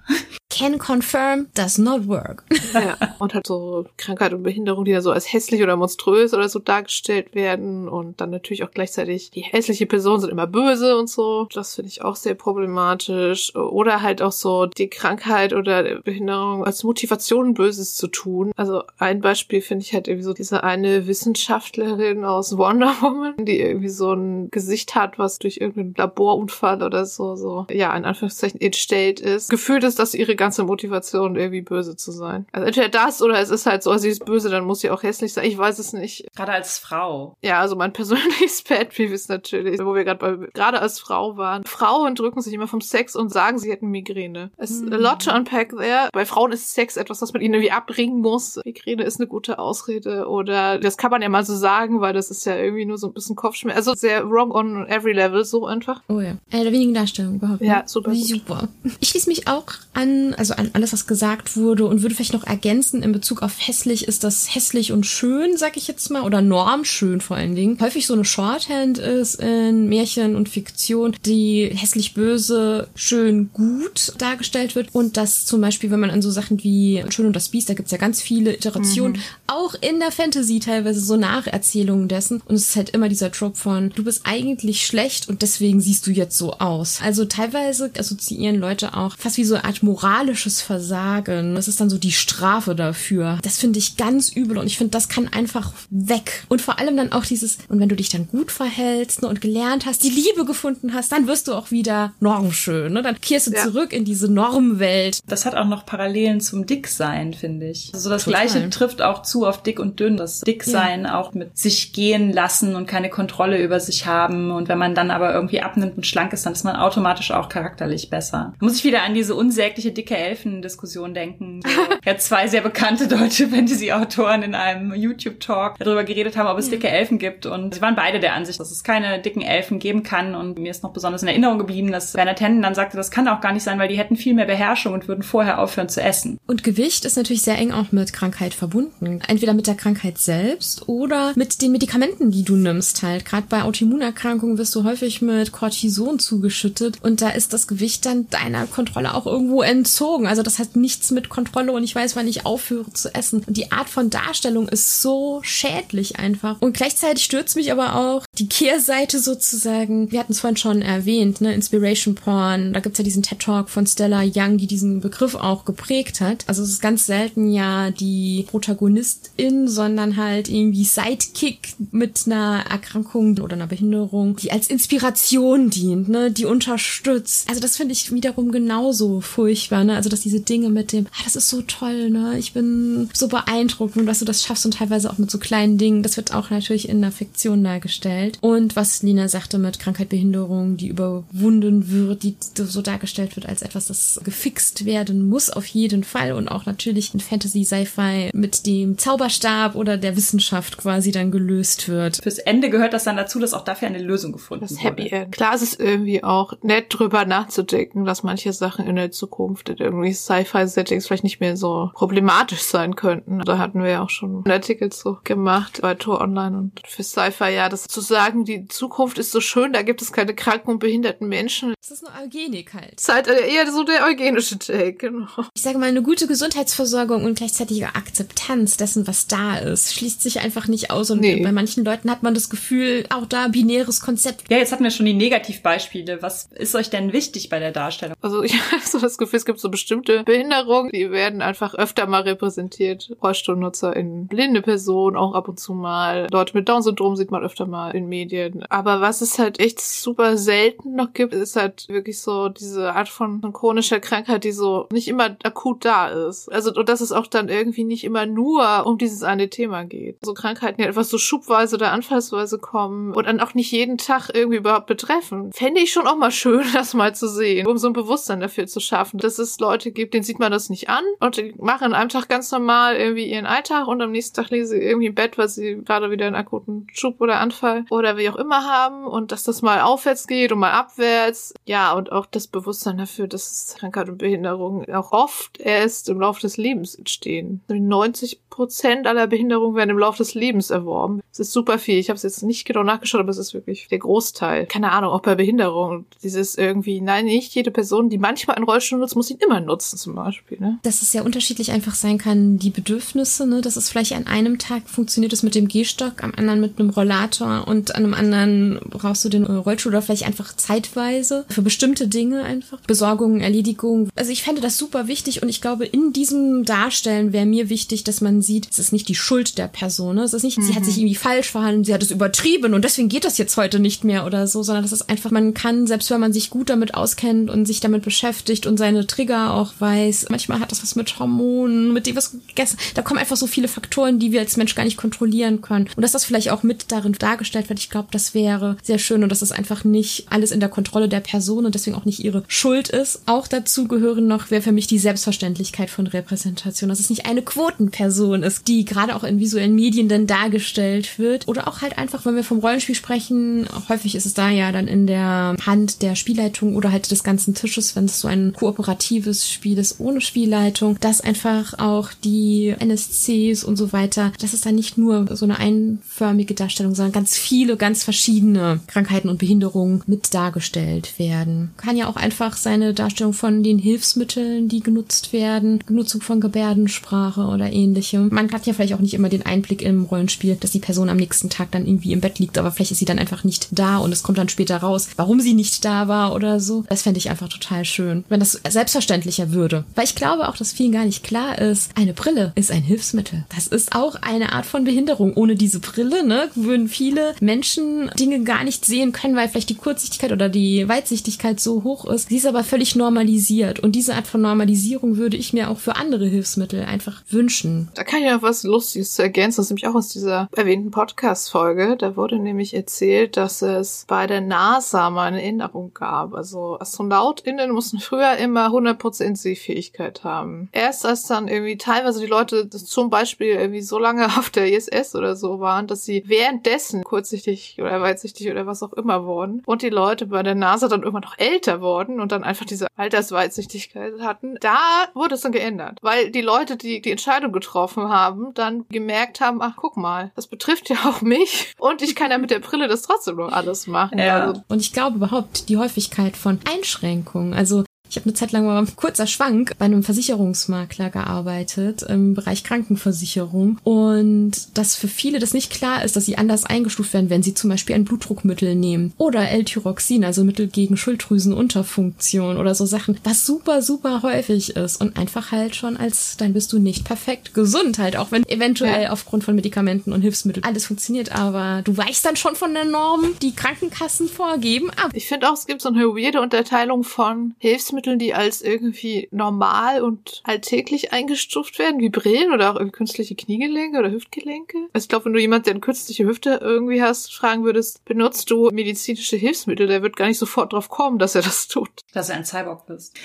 C: Can confirm does not work. [laughs]
B: ja, und halt so Krankheit und Behinderung, die dann so als hässlich oder monströs oder so dargestellt werden und dann natürlich auch gleichzeitig die hässliche Person sind immer böse und so. Das finde ich auch sehr problematisch. Oder halt auch so die Krankheit oder Behinderung als Motivation Böses zu tun. Also ein Beispiel finde ich halt irgendwie so diese eine Wissenschaftlerin aus Wonder Woman, die irgendwie so ein Gesicht hat, was durch irgendeinen Laborunfall oder so, so, ja, in Anführungszeichen entstellt ist. Gefühlt ist, dass ihre ganze Motivation irgendwie böse zu sein. Also entweder das oder es ist halt so, sie ist böse, dann muss sie auch hässlich sein. Ich weiß es nicht.
A: Gerade als Frau.
B: Ja, also mein [laughs] persönliches Pet Peeve ist natürlich, wo wir gerade gerade als Frau waren. Frauen drücken sich immer vom Sex und sagen, sie hätten Migräne. Es ist a lot to unpack there. Bei Frauen ist Sex etwas, was man ihnen irgendwie abbringen muss. Migräne ist eine gute Ausrede oder das kann man ja mal so sagen, weil das ist ja irgendwie nur so ein bisschen Kopfschmerz. Also sehr wrong on every level, so einfach.
C: Oh ja. Äh, der wenigen Darstellung überhaupt.
B: Ja, super.
C: Super. Ich schließe mich auch an, also an alles, was gesagt wurde und würde vielleicht noch ergänzen in Bezug auf hässlich ist das hässlich und schön, sag ich jetzt mal, oder normschön vor allen Dingen. Häufig so eine Shorthand ist in Märchen und Fiktion, die hässlich böse, schön gut dargestellt wird und das zum Beispiel, wenn man an so Sachen wie Schön und das Biest, da gibt's ja ganz viele Iterationen, mhm. auch in der Fantasy teilweise so Nacherzählungen dessen und es ist halt immer dieser Trope von, du bist eigentlich schlecht und deswegen siehst du jetzt so aus. Also teilweise assoziieren Leute auch fast wie so eine Art Moral moralisches Versagen. Das ist dann so die Strafe dafür. Das finde ich ganz übel und ich finde, das kann einfach weg. Und vor allem dann auch dieses, und wenn du dich dann gut verhältst ne, und gelernt hast, die Liebe gefunden hast, dann wirst du auch wieder normschön. Ne? Dann kehrst du ja. zurück in diese Normwelt.
A: Das hat auch noch Parallelen zum Dicksein, finde ich. Also das Total. Gleiche trifft auch zu auf dick und dünn. Das Dicksein ja. auch mit sich gehen lassen und keine Kontrolle über sich haben. Und wenn man dann aber irgendwie abnimmt und schlank ist, dann ist man automatisch auch charakterlich besser. Da muss ich wieder an diese unsägliche dicke Elfen-Diskussion denken. ja, zwei sehr bekannte deutsche [laughs] Fantasy-Autoren in einem YouTube-Talk darüber geredet haben, ob es dicke Elfen gibt. Und sie waren beide der Ansicht, dass es keine dicken Elfen geben kann. Und mir ist noch besonders in Erinnerung geblieben, dass Werner Tennen dann sagte, das kann auch gar nicht sein, weil die hätten viel mehr Beherrschung und würden vorher aufhören zu essen.
C: Und Gewicht ist natürlich sehr eng auch mit Krankheit verbunden. Entweder mit der Krankheit selbst oder mit den Medikamenten, die du nimmst halt. Gerade bei Autoimmunerkrankungen wirst du häufig mit Cortison zugeschüttet und da ist das Gewicht dann deiner Kontrolle auch irgendwo entzogen. Also das hat nichts mit Kontrolle und ich weiß, wann ich aufhöre zu essen. Und die Art von Darstellung ist so schädlich einfach. Und gleichzeitig stürzt mich aber auch die Kehrseite sozusagen. Wir hatten es vorhin schon erwähnt, ne? Inspiration Porn. Da gibt's ja diesen TED Talk von Stella Young, die diesen Begriff auch geprägt hat. Also es ist ganz selten ja die Protagonistin, sondern halt irgendwie Sidekick mit einer Erkrankung oder einer Behinderung, die als Inspiration dient, ne? Die unterstützt. Also das finde ich wiederum genauso furchtbar, ne? Also dass diese Dinge mit dem, ah, das ist so toll, ne? Ich bin so beeindruckend, dass du das schaffst und teilweise auch mit so kleinen Dingen. Das wird auch natürlich in der Fiktion dargestellt. Und was Lina sagte mit Krankheit, Behinderung, die überwunden wird, die so dargestellt wird als etwas, das gefixt werden muss auf jeden Fall und auch natürlich in Fantasy, Sci-Fi mit dem Zauberstab oder der Wissenschaft quasi dann gelöst wird.
A: Fürs Ende gehört das dann dazu, dass auch dafür eine Lösung gefunden das
B: Happy End. Klar, es ist irgendwie auch nett drüber nachzudenken, dass manche Sachen in der Zukunft in irgendwie Sci-Fi-Settings vielleicht nicht mehr so problematisch sein könnten. Da hatten wir ja auch schon einen Artikel zu gemacht bei Tor Online und für Sci-Fi, ja, das zu sagen, die Zukunft ist so schön, da gibt es keine kranken und behinderten Menschen.
C: Das ist eine Eugenik halt.
B: Zeit eher so der eugenische Take, genau.
C: Ich sage mal, eine gute Gesundheitsversorgung und gleichzeitige Akzeptanz dessen, was da ist, schließt sich einfach nicht aus und nee. bei manchen Leuten hat man das Gefühl, auch da binäres Konzept.
A: Ja, jetzt hatten wir schon die Negativbeispiele. Was ist euch denn wichtig bei der Darstellung?
B: Also [laughs] ich habe so das Gefühl, es gibt so bestimmte Behinderungen, die werden einfach öfter mal repräsentiert. Rollstuhlnutzer in blinde Personen, auch ab und zu mal. Leute mit Down-Syndrom sieht man öfter mal in Medien. Aber was es halt echt super selten noch gibt, ist halt wirklich so diese Art von chronischer Krankheit, die so nicht immer akut da ist. Also, und dass es auch dann irgendwie nicht immer nur um dieses eine Thema geht. So Krankheiten, die etwas so schubweise oder anfallsweise kommen und dann auch nicht jeden Tag irgendwie überhaupt betreffen. Fände ich schon auch mal schön, [laughs] das mal zu sehen, um so ein Bewusstsein dafür zu schaffen, dass es Leute gibt, denen sieht man das nicht an und die machen an einem Tag ganz normal irgendwie ihren Alltag und am nächsten Tag liegen sie irgendwie im Bett, weil sie gerade wieder einen akuten Schub oder Anfall oder wie auch immer haben und dass das mal aufwärts geht und mal abwärts. Ja, und auch das Bewusstsein dafür, dass Krankheit und Behinderung auch oft erst im Laufe des Lebens entstehen. 90 Prozent aller Behinderungen werden im Laufe des Lebens erworben. Das ist super viel. Ich habe es jetzt nicht genau nachgeschaut, aber es ist wirklich der Großteil. Keine Ahnung, auch bei Behinderung. Dieses irgendwie, nein, nicht jede Person, die manchmal einen Rollstuhl nutzt, muss ihn immer nutzen zum Beispiel. Ne?
C: Dass es sehr unterschiedlich einfach sein kann, die Bedürfnisse. Ne? Dass es vielleicht an einem Tag funktioniert es mit dem Gehstock, am anderen mit einem Rollator und an einem anderen brauchst du den Rollstuhl oder vielleicht einfach zeitweise für bestimmte Dinge einfach. Besorgung, Erledigung. Also ich fände das super wichtig und ich glaube, in diesem Darstellen wäre mir wichtig, dass man sieht, es ist nicht die Schuld der Person. Ne? Es ist nicht, mhm. sie hat mhm. sich irgendwie falsch verhalten, sie hat es übertrieben und deswegen geht das jetzt heute nicht mehr oder so, sondern das ist einfach, man kann, selbst wenn man sich gut damit auskennt und sich damit beschäftigt und seine Trigger auch weiß, manchmal hat das was mit Hormonen, mit dem was gegessen. Da kommen einfach so viele Faktoren, die wir als Mensch gar nicht kontrollieren können. Und dass das vielleicht auch mit darin dargestellt wird, ich glaube, das wäre sehr schön und dass das einfach nicht alles in der Kontrolle der Person und deswegen auch nicht ihre Schuld ist. Auch dazu gehören noch, wäre für mich die Selbstverständlichkeit von Repräsentation, dass es nicht eine Quotenperson ist, die gerade auch in visuellen Medien dann dargestellt wird. Oder auch halt einfach, wenn wir vom Rollenspiel sprechen, häufig ist es da ja dann in der Hand der Spielleitung oder halt des ganzen Tisches, wenn es so ein kooperatives Spiel ist ohne Spielleitung, dass einfach auch die NSCs und so weiter, dass es dann nicht nur so eine einförmige Darstellung, sondern ganz viele, ganz verschiedene Krankheiten und Behinderungen mit dargestellt werden. Kann ja auch einfach seine Darstellung von den Hilfsmitteln, die genutzt werden, Nutzung von Gebärdensprache oder ähnlichem. Man hat ja vielleicht auch nicht immer den Einblick im Rollenspiel, dass die Person am nächsten Tag dann irgendwie im Bett liegt, aber vielleicht ist sie dann einfach nicht da und es kommt dann später raus, warum sie nicht da war oder so. Das fände ich einfach total schön. Wenn das selbstverständlich verständlicher würde. Weil ich glaube auch, dass vielen gar nicht klar ist, eine Brille ist ein Hilfsmittel. Das ist auch eine Art von Behinderung. Ohne diese Brille, ne, würden viele Menschen Dinge gar nicht sehen können, weil vielleicht die Kurzsichtigkeit oder die Weitsichtigkeit so hoch ist. Sie ist aber völlig normalisiert. Und diese Art von Normalisierung würde ich mir auch für andere Hilfsmittel einfach wünschen.
B: Da kann ich noch was Lustiges zu ergänzen. Das ist nämlich auch aus dieser erwähnten Podcast-Folge. Da wurde nämlich erzählt, dass es bei der NASA mal eine Änderung gab. Also AstronautInnen mussten früher immer 100% Sehfähigkeit haben. Erst als dann irgendwie teilweise die Leute zum Beispiel irgendwie so lange [laughs] auf der ISS oder so waren, dass sie währenddessen kurzsichtig oder weitsichtig oder was auch immer wurden und die Leute bei der NASA dann irgendwann noch älter wurden und dann einfach diese Altersweitsichtigkeit hatten, da wurde es dann geändert. Weil die Leute, die die Entscheidung getroffen haben, dann gemerkt haben, ach guck mal, das betrifft ja auch mich [laughs] und ich kann ja mit der Brille das trotzdem noch alles machen.
A: Ja.
B: Also,
C: Und ich glaube überhaupt die Häufigkeit von Einschränkungen. Also ich habe eine Zeit lang mal kurzer Schwank bei einem Versicherungsmakler gearbeitet im Bereich Krankenversicherung und dass für viele das nicht klar ist, dass sie anders eingestuft werden, wenn sie zum Beispiel ein Blutdruckmittel nehmen oder L-Tyroxin, also Mittel gegen Schilddrüsenunterfunktion oder so Sachen, was super, super häufig ist und einfach halt schon als, dann bist du nicht perfekt gesund halt, auch wenn eventuell
B: Ja.
C: aufgrund von Medikamenten und Hilfsmitteln alles funktioniert, aber du weichst dann schon von der Norm, die Krankenkassen vorgeben, ab.
B: Ich finde auch, es gibt so eine weirde Unterteilung von Hilfsmitteln, die als irgendwie normal und alltäglich eingestuft werden, wie Brillen oder auch irgendwie künstliche Kniegelenke oder Hüftgelenke. Also ich glaube, wenn du jemand, der eine künstliche Hüfte irgendwie hast, fragen würdest, benutzt du medizinische Hilfsmittel, der wird gar nicht sofort drauf kommen, dass er das tut.
A: Dass du ein Cyborg bist.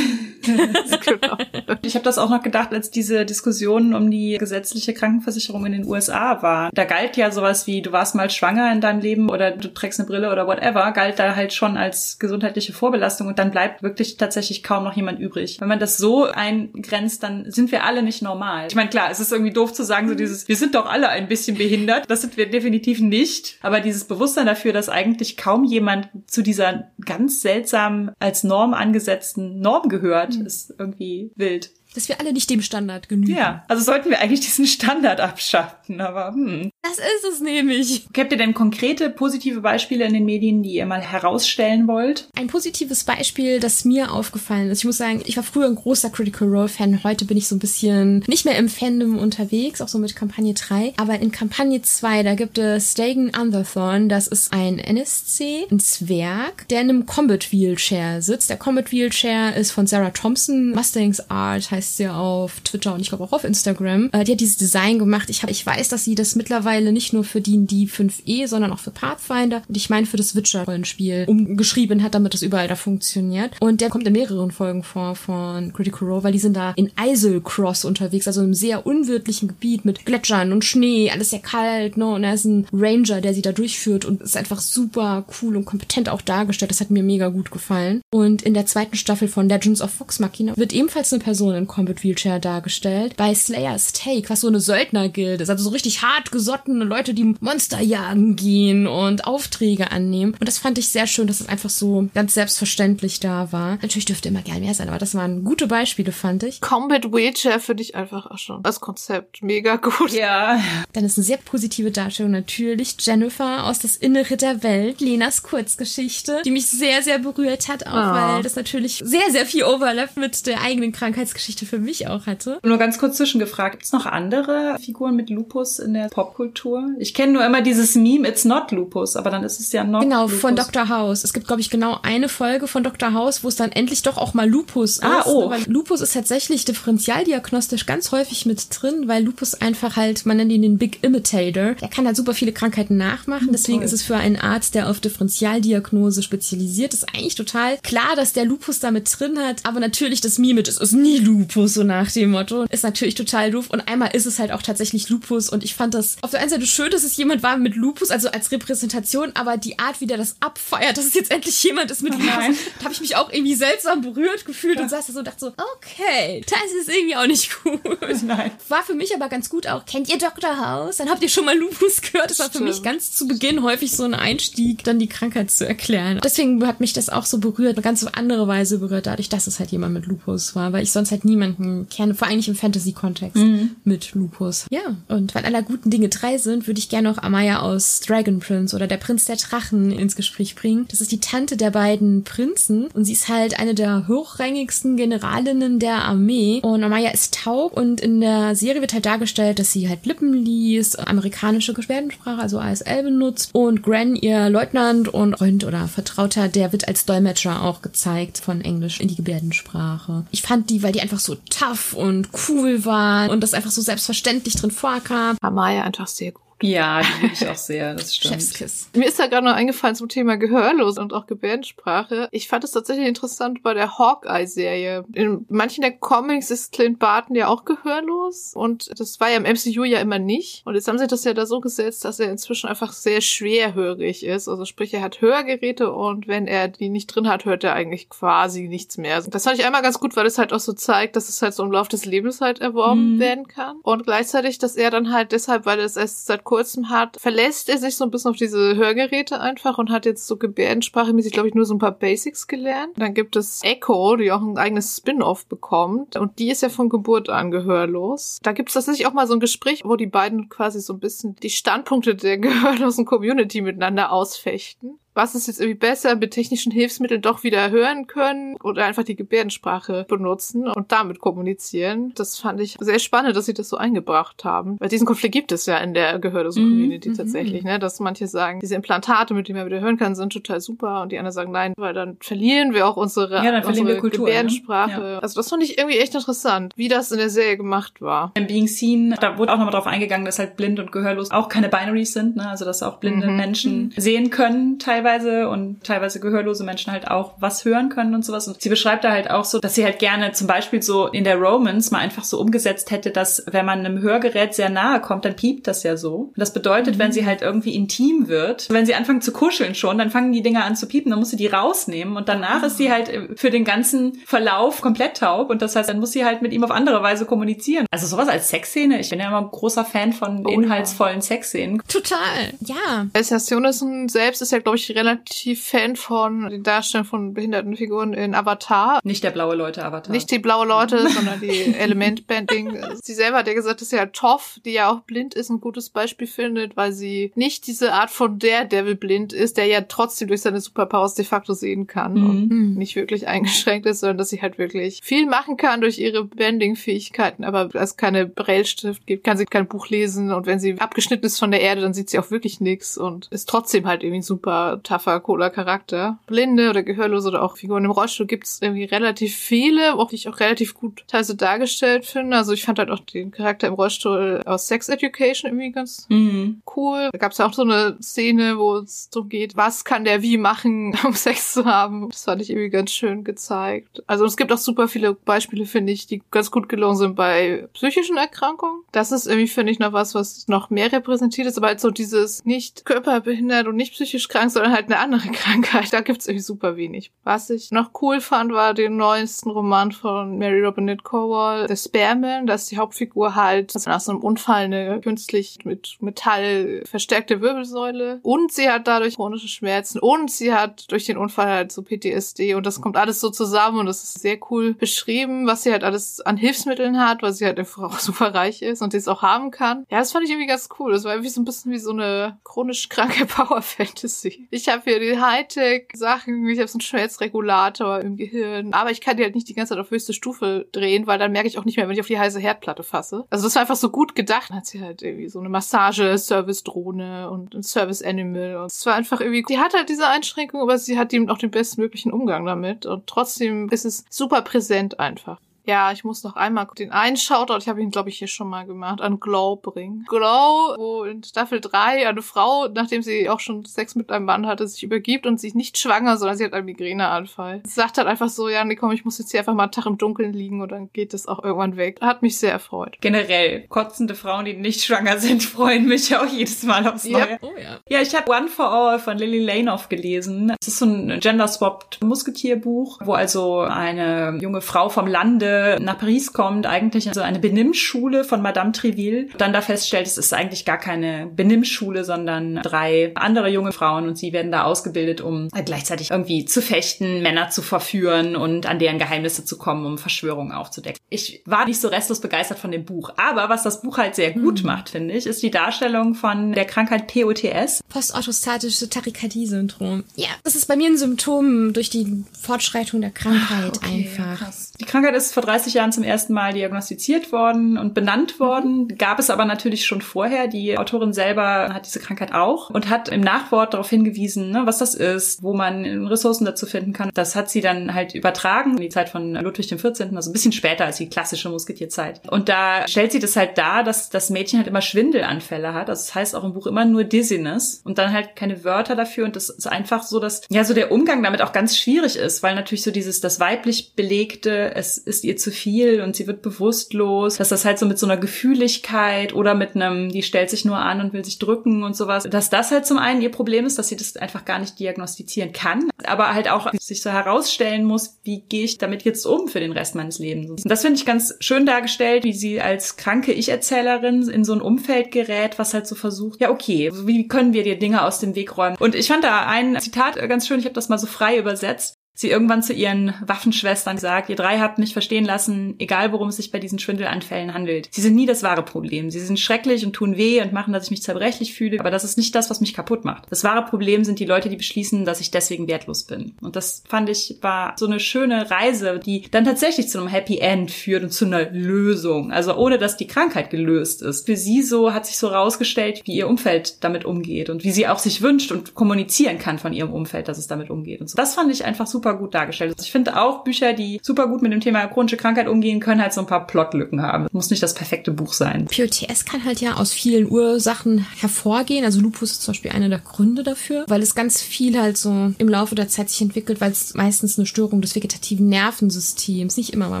A: [laughs]
B: genau.
A: Ich habe das auch noch gedacht, als diese Diskussionen um die gesetzliche Krankenversicherung in den USA war. Da galt ja sowas wie, du warst mal schwanger in deinem Leben oder du trägst eine Brille oder whatever, galt da halt schon als gesundheitliche Vorbelastung und dann bleibt wirklich tatsächlich kaum noch jemand übrig. Wenn man das so eingrenzt, dann sind wir alle nicht normal. Ich meine, klar, es ist irgendwie doof zu sagen, so dieses, wir sind doch alle ein bisschen behindert. Das sind wir definitiv nicht. Aber dieses Bewusstsein dafür, dass eigentlich kaum jemand zu dieser ganz seltsam als Norm angesetzten Norm gehört, ist irgendwie wild.
C: Dass wir alle nicht dem Standard genügen.
A: Ja, also sollten wir eigentlich diesen Standard abschaffen, aber hm.
C: Das ist es nämlich.
A: Habt ihr denn konkrete positive Beispiele in den Medien, die ihr mal herausstellen wollt?
C: Ein positives Beispiel, das mir aufgefallen ist. Ich muss sagen, ich war früher ein großer Critical Role Fan. Heute bin ich so ein bisschen nicht mehr im Fandom unterwegs, auch so mit Kampagne 3. Aber in Kampagne 2, da gibt es Dagon Underthorn. Das ist ein NSC, ein Zwerg, der in einem Combat Wheelchair sitzt. Der Combat Wheelchair ist von Sarah Thompson. Mustangs Art heißt sie auf Twitter und ich glaube auch auf Instagram. Äh, die hat dieses Design gemacht. Ich, hab, ich weiß, dass sie das mittlerweile nicht nur für D&D 5e, sondern auch für Pathfinder und ich meine für das Witcher-Rollenspiel umgeschrieben hat, damit das überall da funktioniert. Und der kommt in mehreren Folgen vor von Critical Role, weil die sind da in Eiselcross unterwegs, also in einem sehr unwirtlichen Gebiet mit Gletschern und Schnee, alles sehr kalt, ne? Und er ist ein Ranger, der sie da durchführt und ist einfach super cool und kompetent auch dargestellt. Das hat mir mega gut gefallen. Und in der zweiten Staffel von Legends of Vox Machina wird ebenfalls eine Person in Combat Wheelchair dargestellt. Bei Slayer's Take, was so eine Söldnergilde ist, also so richtig hart gesottene Leute, die Monster jagen gehen und Aufträge annehmen. Und das fand ich sehr schön, dass es einfach so ganz selbstverständlich da war. Natürlich dürfte immer gern mehr sein, aber das waren gute Beispiele, fand ich.
B: Combat Wheelchair finde ich einfach auch schon als Konzept mega gut.
A: Ja,
C: Dann ist eine sehr positive Darstellung natürlich Jennifer aus das Innere der Welt, Lenas Kurzgeschichte, die mich sehr, sehr berührt hat, auch
B: Ah.
C: weil das natürlich sehr, sehr viel Overlap mit der eigenen Krankheitsgeschichte für mich auch hatte.
A: nur ganz kurz zwischengefragt. Gibt's noch andere Figuren mit Lupus in der Popkultur? Ich kenne nur immer dieses Meme, it's not Lupus, aber dann ist es ja not
C: Genau,
A: Lupus.
C: von Dr. House. Es gibt, glaube ich, genau eine Folge von Dr. House, wo es dann endlich doch auch mal Lupus
A: Ah,
C: ist.
A: oh.
C: ne, Weil Lupus ist tatsächlich differentialdiagnostisch ganz häufig mit drin, weil Lupus einfach halt, man nennt ihn den Big Imitator. Der kann halt super viele Krankheiten nachmachen. Deswegen
A: toll.
C: ist es für einen Arzt, der auf Differentialdiagnose spezialisiert ist, eigentlich total klar, dass der Lupus da mit drin hat. Aber natürlich das Meme es ist nie Lupus, so nach dem Motto, ist natürlich total doof. Und einmal ist es halt auch tatsächlich Lupus. Und ich fand das auf der einen Seite schön, dass es jemand war mit Lupus, also als Repräsentation, aber die Art, wie der das abfeiert, dass es jetzt endlich jemand ist mit Lupus,
A: nein.
C: da habe ich mich auch irgendwie seltsam berührt gefühlt und saß da so und dachte so, okay, das ist irgendwie auch nicht gut.
A: Nein.
C: War für mich aber ganz gut auch, kennt ihr Dr. House? Dann habt ihr schon mal Lupus gehört. Das war für
B: Stimmt.
C: mich ganz zu Beginn häufig so ein Einstieg, dann die Krankheit zu erklären. Deswegen hat mich das auch so berührt, eine ganz andere Weise berührt, dadurch, dass es halt jemand mit Lupus war, weil ich sonst halt niemanden niemanden kenne, vor allem nicht im Fantasy-Kontext
A: Mhm.
C: mit Lupus. Ja, und weil aller guten Dinge drei sind, würde ich gerne noch Amaya aus Dragon Prince oder der Prinz der Drachen ins Gespräch bringen. Das ist die Tante der beiden Prinzen und sie ist halt eine der hochrangigsten Generalinnen der Armee. Und Amaya ist taub und in der Serie wird halt dargestellt, dass sie halt Lippen liest, amerikanische Gebärdensprache, also ASL benutzt und Gran, ihr Leutnant und Freund oder Vertrauter, der wird als Dolmetscher auch gezeigt von Englisch in die Gebärdensprache. Ich fand die, weil die einfach so tough und cool waren und das einfach so selbstverständlich drin vorkam.
B: Amaya einfach sehr gut.
A: Ja, [laughs] die liebe ich auch sehr, das stimmt.
C: Chefskiss.
B: Mir ist da gerade noch eingefallen zum Thema Gehörlos und auch Gebärdensprache. Ich fand es tatsächlich interessant bei der Hawkeye-Serie. In manchen der Comics ist Clint Barton ja auch gehörlos und das war ja im MCU ja immer nicht. Und jetzt haben sie das ja da so gesetzt, dass er inzwischen einfach sehr schwerhörig ist. Also sprich, er hat Hörgeräte und wenn er die nicht drin hat, hört er eigentlich quasi nichts mehr. Das fand ich einmal ganz gut, weil es halt auch so zeigt, dass es halt so im Laufe des Lebens halt erworben
A: Mhm.
B: werden kann. Und gleichzeitig, dass er dann halt deshalb, weil er es erst seit kurzem hat, verlässt er sich so ein bisschen auf diese Hörgeräte einfach und hat jetzt so gebärdensprachmäßig, glaube ich, nur so ein paar Basics gelernt. Dann gibt es Echo, die auch ein eigenes Spin-off bekommt und die ist ja von Geburt an gehörlos. Da gibt es tatsächlich auch mal so ein Gespräch, wo die beiden quasi so ein bisschen die Standpunkte der [laughs] gehörlosen Community miteinander ausfechten was ist jetzt irgendwie besser, mit technischen Hilfsmitteln doch wieder hören können oder einfach die Gebärdensprache benutzen und damit kommunizieren. Das fand ich sehr spannend, dass sie das so eingebracht haben. Weil diesen Konflikt gibt es ja in der gehörlosen
A: Mhm,
B: Community
C: mhm.
B: tatsächlich, ne? Dass manche sagen, diese Implantate, mit denen man wieder hören kann, sind total super und die anderen sagen, nein, weil dann verlieren wir auch unsere,
A: Ja, dann
B: unsere
A: wir Kultur, ne?
B: Gebärdensprache. Also das fand ich irgendwie echt interessant, wie das in der Serie gemacht war.
A: In Being Seen, da wurde auch nochmal drauf eingegangen, dass halt blind und gehörlos auch keine Binaries sind, ne? also dass auch blinde
B: Mhm.
A: Menschen sehen können teilweise und teilweise gehörlose Menschen halt auch was hören können und sowas. Und sie beschreibt da halt auch so, dass sie halt gerne zum Beispiel so in der Romance mal einfach so umgesetzt hätte, dass wenn man einem Hörgerät sehr nahe kommt, dann piept das ja so. Und das bedeutet, wenn sie halt irgendwie intim wird, wenn sie anfangen zu kuscheln schon, dann fangen die Dinger an zu piepen, dann muss sie die rausnehmen und danach ist sie halt äh, für den ganzen Verlauf komplett taub und das heißt, dann muss sie halt mit ihm auf andere Weise kommunizieren. Also sowas als Sexszene, ich bin ja immer ein großer Fan von
B: Oh ja.
A: inhaltsvollen Sexszenen.
C: Total. Ja.
B: Elias Jonasson selbst ist ja, glaube ich, relativ Fan von den Darstellungen von behinderten Figuren in Avatar.
A: Nicht der blaue Leute-Avatar.
B: Nicht die blaue Leute, [laughs] sondern die Elementbanding. Sie selber hat ja gesagt, dass sie halt Toff, die ja auch blind ist, ein gutes Beispiel findet, weil sie nicht diese Art von Daredevil blind ist, der ja trotzdem durch seine Superpowers de facto sehen kann
A: Mhm.
B: und
C: Mhm.
B: nicht wirklich eingeschränkt ist, sondern dass sie halt wirklich viel machen kann durch ihre Bending-Fähigkeiten, aber es keine Braille-Stift gibt, kann sie kein Buch lesen und wenn sie abgeschnitten ist von der Erde, dann sieht sie auch wirklich nichts und ist trotzdem halt irgendwie ein super tougher, cooler Charakter. Blinde oder Gehörlose oder auch Figuren im Rollstuhl gibt es irgendwie relativ viele, auch die ich auch relativ gut teilweise dargestellt finde. Also ich fand halt auch den Charakter im Rollstuhl aus Sex Education irgendwie ganz
A: Mhm.
B: cool. Da gab es ja auch so eine Szene, wo es darum geht, was kann der wie machen, [laughs] um Sex zu haben. Das fand ich irgendwie ganz schön gezeigt. Also es gibt auch super viele Beispiele, finde ich, die ganz gut gelungen sind bei psychischen Erkrankungen. Das ist irgendwie, finde ich, noch was, was noch mehr repräsentiert ist, aber halt so dieses nicht körperbehindert und nicht psychisch krank, sondern halt eine andere [laughs] Krankheit. Da gibt's irgendwie super wenig. Was ich noch cool fand, war den neuesten Roman von Mary Robinette Kowal, The Spearman. Da ist die Hauptfigur halt also nach so einem Unfall eine künstlich mit Metall verstärkte Wirbelsäule. Und sie hat dadurch chronische Schmerzen. Und sie hat durch den Unfall halt so PTSD. Und das kommt alles so zusammen. Und das ist sehr cool beschrieben, was sie halt alles an Hilfsmitteln hat, weil sie halt einfach auch [laughs] super reich ist und die es auch haben kann. Ja, das fand ich irgendwie ganz cool. Das war irgendwie so ein bisschen wie so eine chronisch kranke [laughs] Power-Fantasy. Ich habe hier die Hightech-Sachen, ich habe so einen Schmerzregulator im Gehirn, aber ich kann die halt nicht die ganze Zeit auf höchste Stufe drehen, weil dann merke ich auch nicht mehr, wenn ich auf die heiße Herdplatte fasse. Also das war einfach so gut gedacht. Dann hat sie halt irgendwie so eine Massage-Service-Drohne und ein Service-Animal und es war einfach irgendwie, die hat halt diese Einschränkung, aber sie hat eben auch den bestmöglichen Umgang damit und trotzdem ist es super präsent einfach. Ja, ich muss noch einmal den einen Shoutout, ich habe ihn, glaube ich, hier schon mal gemacht, an Glow bringen. Glow, wo in Staffel 3 eine Frau, nachdem sie auch schon Sex mit einem Mann hatte, sich übergibt und sie ist nicht schwanger, sondern sie hat einen Migräneanfall. Sie sagt halt einfach so, ja, nee, komm, ich muss jetzt hier einfach mal einen Tag im Dunkeln liegen und dann geht das auch irgendwann weg. Hat mich sehr erfreut.
A: Generell, kotzende Frauen, die nicht schwanger sind, [laughs] freuen mich auch jedes Mal aufs
B: Yep.
A: Neue.
C: Oh ja.
A: Ja, ich habe One for All von Lily Lanoff gelesen. Es ist so ein gender-swapped Musketierbuch, wo also eine junge Frau vom Lande Nach Paris kommt, eigentlich so eine Benimmschule von Madame Triville, dann da feststellt, es ist eigentlich gar keine Benimmschule, sondern drei andere junge Frauen und sie werden da ausgebildet, um gleichzeitig irgendwie zu fechten, Männer zu verführen und an deren Geheimnisse zu kommen, um Verschwörungen aufzudecken. Ich war nicht so restlos begeistert von dem Buch, aber was das Buch halt sehr gut mhm. macht, finde ich, ist die Darstellung von der Krankheit POTS.
C: Postorthostatische Tachykardie-Syndrom. Ja, das ist bei mir ein Symptom durch die Fortschreitung der Krankheit okay, einfach. Krass.
A: Die Krankheit ist vor 30 Jahren zum ersten Mal diagnostiziert worden und benannt worden. Gab es aber natürlich schon vorher. Die Autorin selber hat diese Krankheit auch und hat im Nachwort darauf hingewiesen, ne, was das ist, wo man Ressourcen dazu finden kann. Das hat sie dann halt übertragen in die Zeit von Ludwig XIV., also ein bisschen später als die klassische Musketierzeit. Und da stellt sie das halt dar, dass das Mädchen halt immer Schwindelanfälle hat. Also das heißt auch im Buch immer nur Dizziness und dann halt keine Wörter dafür. Und das ist einfach so, dass ja so der Umgang damit auch ganz schwierig ist, weil natürlich so dieses das weiblich belegte, es ist ihr zu viel und sie wird bewusstlos, dass das halt so mit so einer Gefühligkeit oder mit einem, die stellt sich nur an und will sich drücken und sowas, dass das halt zum einen ihr Problem ist, dass sie das einfach gar nicht diagnostizieren kann, aber halt auch sich so herausstellen muss, wie gehe ich damit jetzt um für den Rest meines Lebens. Und das finde ich ganz schön dargestellt, wie sie als kranke Ich-Erzählerin in so ein Umfeld gerät, was halt so versucht, ja okay, wie können wir dir Dinge aus dem Weg räumen? Und ich fand da ein Zitat ganz schön, ich habe das mal so frei übersetzt sie irgendwann zu ihren Waffenschwestern sagt, ihr drei habt mich verstehen lassen, egal worum es sich bei diesen Schwindelanfällen handelt. Sie sind nie das wahre Problem. Sie sind schrecklich und tun weh und machen, dass ich mich zerbrechlich fühle, aber das ist nicht das, was mich kaputt macht. Das wahre Problem sind die Leute, die beschließen, dass ich deswegen wertlos bin. Und das fand ich war so eine schöne Reise, die dann tatsächlich zu einem Happy End führt und zu einer Lösung. Also ohne, dass die Krankheit gelöst ist. Für sie so hat sich so rausgestellt, wie ihr Umfeld damit umgeht und wie sie auch sich wünscht und kommunizieren kann von ihrem Umfeld, dass es damit umgeht. Und so. Das fand ich einfach super super gut dargestellt. Also ich finde auch Bücher, die super gut mit dem Thema chronische Krankheit umgehen, können halt so ein paar Plotlücken haben. muss nicht das perfekte Buch sein.
C: POTS kann halt ja aus vielen Ursachen hervorgehen. Also Lupus ist zum Beispiel einer der Gründe dafür, weil es ganz viel halt so im Laufe der Zeit sich entwickelt, weil es meistens eine Störung des vegetativen Nervensystems, nicht immer, aber